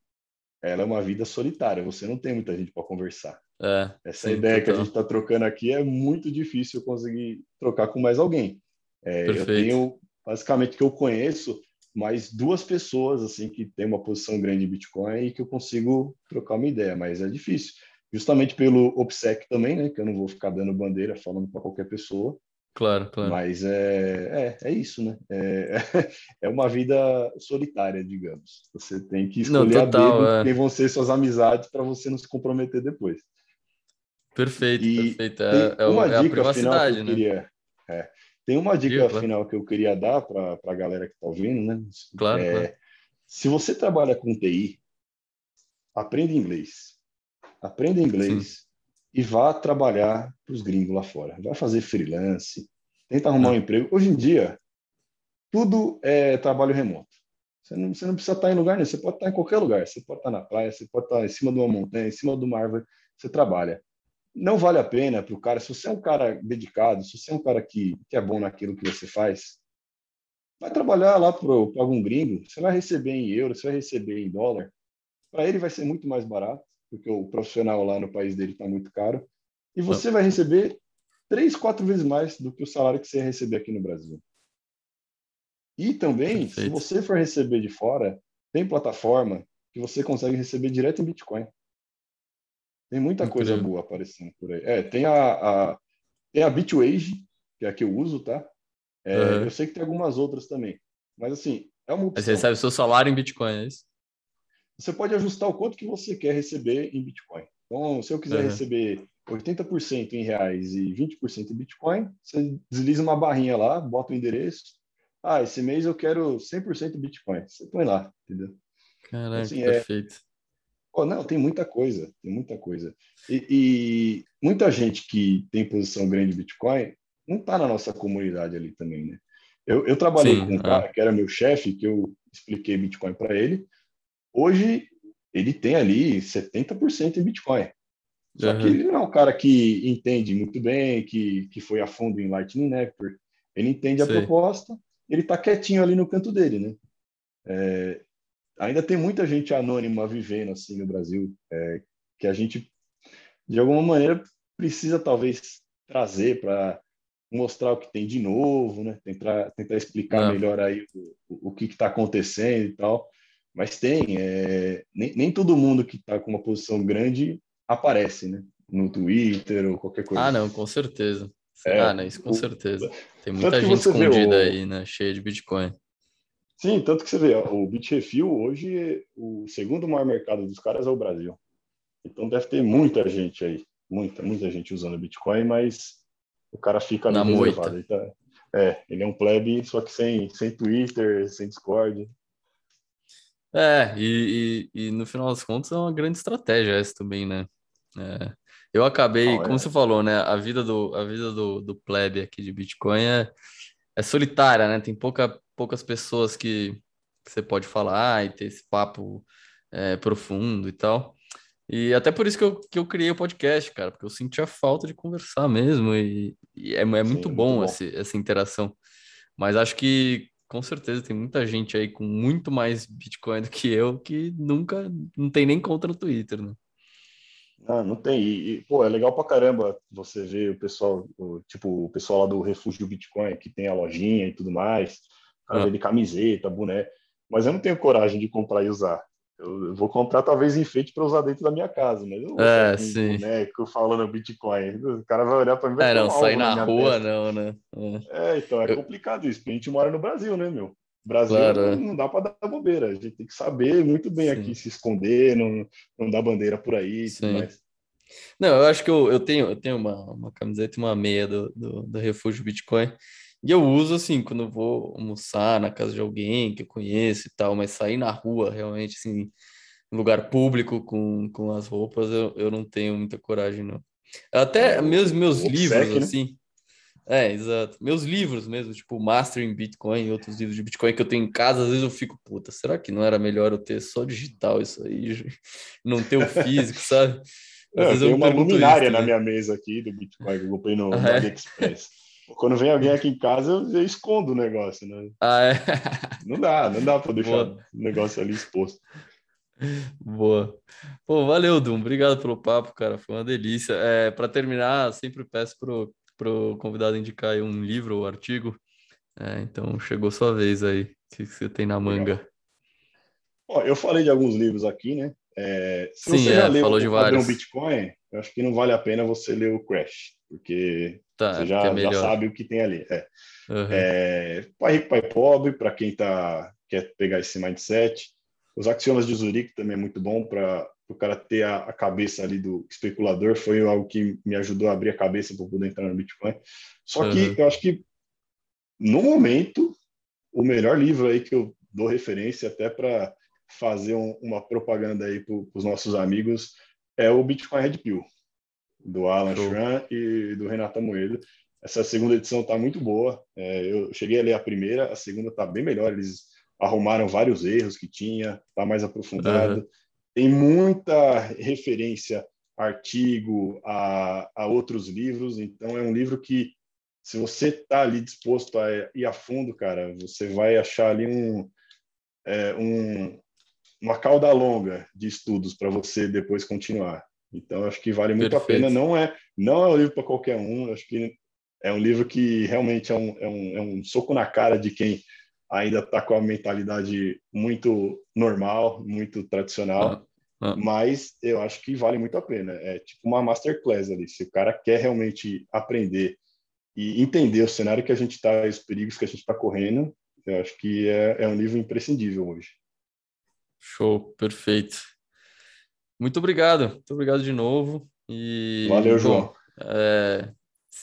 ela é uma vida solitária, você não tem muita gente para conversar. É, Essa sim, ideia que a gente está trocando aqui é muito difícil conseguir trocar com mais alguém. É, eu tenho, basicamente, que eu conheço mais duas pessoas assim que tem uma posição grande em Bitcoin e que eu consigo trocar uma ideia, mas é difícil. Justamente pelo OPSEC também, né? Que eu não vou ficar dando bandeira falando para qualquer pessoa. Claro, claro. Mas é, é, é isso, né? É, [laughs] é uma vida solitária, digamos. Você tem que escolher não, total, a dedo é. quem vão ser suas amizades para você não se comprometer depois. Perfeito, e perfeito. É, é, uma é dica a privacidade, final que eu né? queria, é, tem uma dica final que eu queria dar para a galera que está ouvindo, né? Claro, é, claro. Se você trabalha com TI, aprenda inglês. Aprenda inglês. Sim e vá trabalhar para os gringos lá fora. Vai fazer freelance, tenta arrumar um emprego. Hoje em dia, tudo é trabalho remoto. Você não, você não precisa estar em lugar nenhum, você pode estar em qualquer lugar. Você pode estar na praia, você pode estar em cima de uma montanha, em cima de uma árvore, você trabalha. Não vale a pena para o cara, se você é um cara dedicado, se você é um cara que, que é bom naquilo que você faz, vai trabalhar lá para algum gringo, você vai receber em euro, você vai receber em dólar. Para ele vai ser muito mais barato porque o profissional lá no país dele está muito caro, e você vai receber três, quatro vezes mais do que o salário que você ia receber aqui no Brasil. E também, Perfeito. se você for receber de fora, tem plataforma que você consegue receber direto em Bitcoin. Tem muita Incrível. coisa boa aparecendo por aí. É, tem a, a, tem a Bitwage, que é a que eu uso, tá? É, uhum. Eu sei que tem algumas outras também. Mas assim, é uma opção. Você recebe o seu salário em Bitcoin, é isso? você pode ajustar o quanto que você quer receber em Bitcoin. Então, se eu quiser uhum. receber 80% em reais e 20% em Bitcoin, você desliza uma barrinha lá, bota o endereço. Ah, esse mês eu quero 100% Bitcoin. Você põe lá, entendeu? Caraca, assim, é... Oh, não, tem muita coisa, tem muita coisa. E, e muita gente que tem posição grande em Bitcoin não está na nossa comunidade ali também, né? Eu, eu trabalhei Sim, com um cara que era meu chefe, que eu expliquei Bitcoin para ele. Hoje, ele tem ali 70% em Bitcoin. Só uhum. que ele não é um cara que entende muito bem, que, que foi a fundo em Lightning Network. Ele entende a proposta, ele está quietinho ali no canto dele, né? É, ainda tem muita gente anônima vivendo assim no Brasil, é, que a gente, de alguma maneira, precisa talvez trazer para mostrar o que tem de novo, né? Tentar, tentar explicar melhor aí o, o que está acontecendo e tal. Mas tem, é, nem, nem todo mundo que está com uma posição grande aparece, né? No Twitter ou qualquer coisa. Ah, não, com certeza. É, ah, não, isso com o, certeza. Tem muita gente escondida o... aí, né? Cheia de Bitcoin. Sim, tanto que você vê, o Bitrefill hoje, o segundo maior mercado dos caras é o Brasil. Então deve ter muita gente aí, muita, muita gente usando Bitcoin, mas o cara fica na moita. Ele tá, é, ele é um plebe, só que sem, sem Twitter, sem Discord. É, e, e, e, no final das contas é uma grande estratégia essa também, né? É, eu acabei, Não, como é. você falou, né? A vida do, a vida do, do plebe aqui de Bitcoin é, é solitária, né? Tem pouca, poucas pessoas que, que você pode falar e ter esse papo é, profundo e tal. E até por isso que eu, que eu criei o podcast, cara, porque eu sentia falta de conversar mesmo, e, e é, é muito, Sim, bom, muito bom. Esse, essa interação. Mas acho que com certeza tem muita gente aí com muito mais Bitcoin do que eu que nunca não tem nem conta no Twitter, né? Ah, não tem. E, pô, é legal pra caramba você ver o pessoal, o, tipo, o pessoal lá do Refúgio Bitcoin, que tem a lojinha e tudo mais, cara ah. de camiseta, boné. Mas eu não tenho coragem de comprar e usar. Eu, vou comprar talvez enfeite para usar dentro da minha casa, mas eu não vou é, sim. boneco falando Bitcoin. O cara vai olhar para mim e vai É, não, sair na, na rua testa. não, né? É. é, então é complicado isso, porque a gente mora no Brasil, né, meu? Brasil claro, não, é. dá para dar bobeira. A gente tem que saber muito bem sim. aqui se esconder, não, não dar bandeira por aí. Não, eu acho que eu, eu tenho, eu tenho uma, uma camiseta e uma meia do, do, do Refúgio Bitcoin. E eu uso assim, quando vou almoçar na casa de alguém que eu conheço e tal, mas sair na rua, realmente, assim, em lugar público com, com as roupas, eu, eu não tenho muita coragem, não. Até é, meus, meus livros, né? assim. É, exato. Meus livros mesmo, tipo Mastering Bitcoin e outros livros de Bitcoin que eu tenho em casa, às vezes eu fico, puta, será que não era melhor eu ter só digital isso aí? [laughs] Não ter o físico, [laughs] sabe? Não, eu tenho uma luminária na minha mesa aqui do Bitcoin que eu comprei no, ah, no é? AliExpress. Quando vem alguém aqui em casa, eu, eu escondo o negócio, né? Ah, é? Não dá, não dá para deixar Boa. o negócio ali exposto. Boa. Pô, valeu, Dum. Obrigado pelo papo, cara. Foi uma delícia. É, para terminar, sempre peço pro, pro convidado indicar um livro ou artigo. É, então, chegou sua vez aí. O que você tem na manga? Ó, eu falei de alguns livros aqui, né? É, se Sim, você é, já leu falou de vários. Bitcoin, eu acho que não vale a pena você ler o Crash, porque tá, você já, é já sabe o que tem ali. É. Uhum. É, pai rico, pai pobre, para quem tá, quer pegar esse mindset. Os axiomas de Zurique também é muito bom para o cara ter a, a, cabeça ali do especulador. Foi algo que me ajudou a abrir a cabeça para poder entrar no Bitcoin. Só que uhum. eu acho que, no momento, o melhor livro aí que eu dou referência até para fazer um, uma propaganda aí para os nossos amigos é o Bitcoin Red Pill, do Alan Schran e do Renato Moedo. Essa segunda edição está muito boa. É, eu cheguei a ler a primeira, a segunda está bem melhor. Eles arrumaram vários erros que tinha, está mais aprofundado. Uhum. Tem muita referência, artigo a, a outros livros. Então, é um livro que, se você está ali disposto a ir a fundo, cara, você vai achar ali um, é, um, uma cauda longa de estudos para você depois continuar. Então, acho que vale muito Perfeito. a pena. Não é, não é um livro para qualquer um. Acho que é um livro que realmente é um, é um, é um soco na cara de quem ainda está com a mentalidade muito normal, muito tradicional. Ah, ah. Mas eu acho que vale muito a pena. É tipo uma masterclass ali. Se o cara quer realmente aprender e entender o cenário que a gente está, os perigos que a gente está correndo, eu acho que é, é um livro imprescindível hoje. Show, perfeito. Muito obrigado, muito obrigado de novo. E, Valeu, João. Bom, é,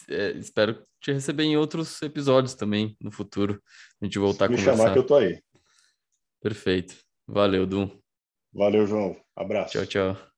é, espero te receber em outros episódios também no futuro. A gente voltar Se a conversar. Me chamar que eu tô aí. Perfeito. Valeu, Dum. Valeu, João. Abraço. Tchau, tchau.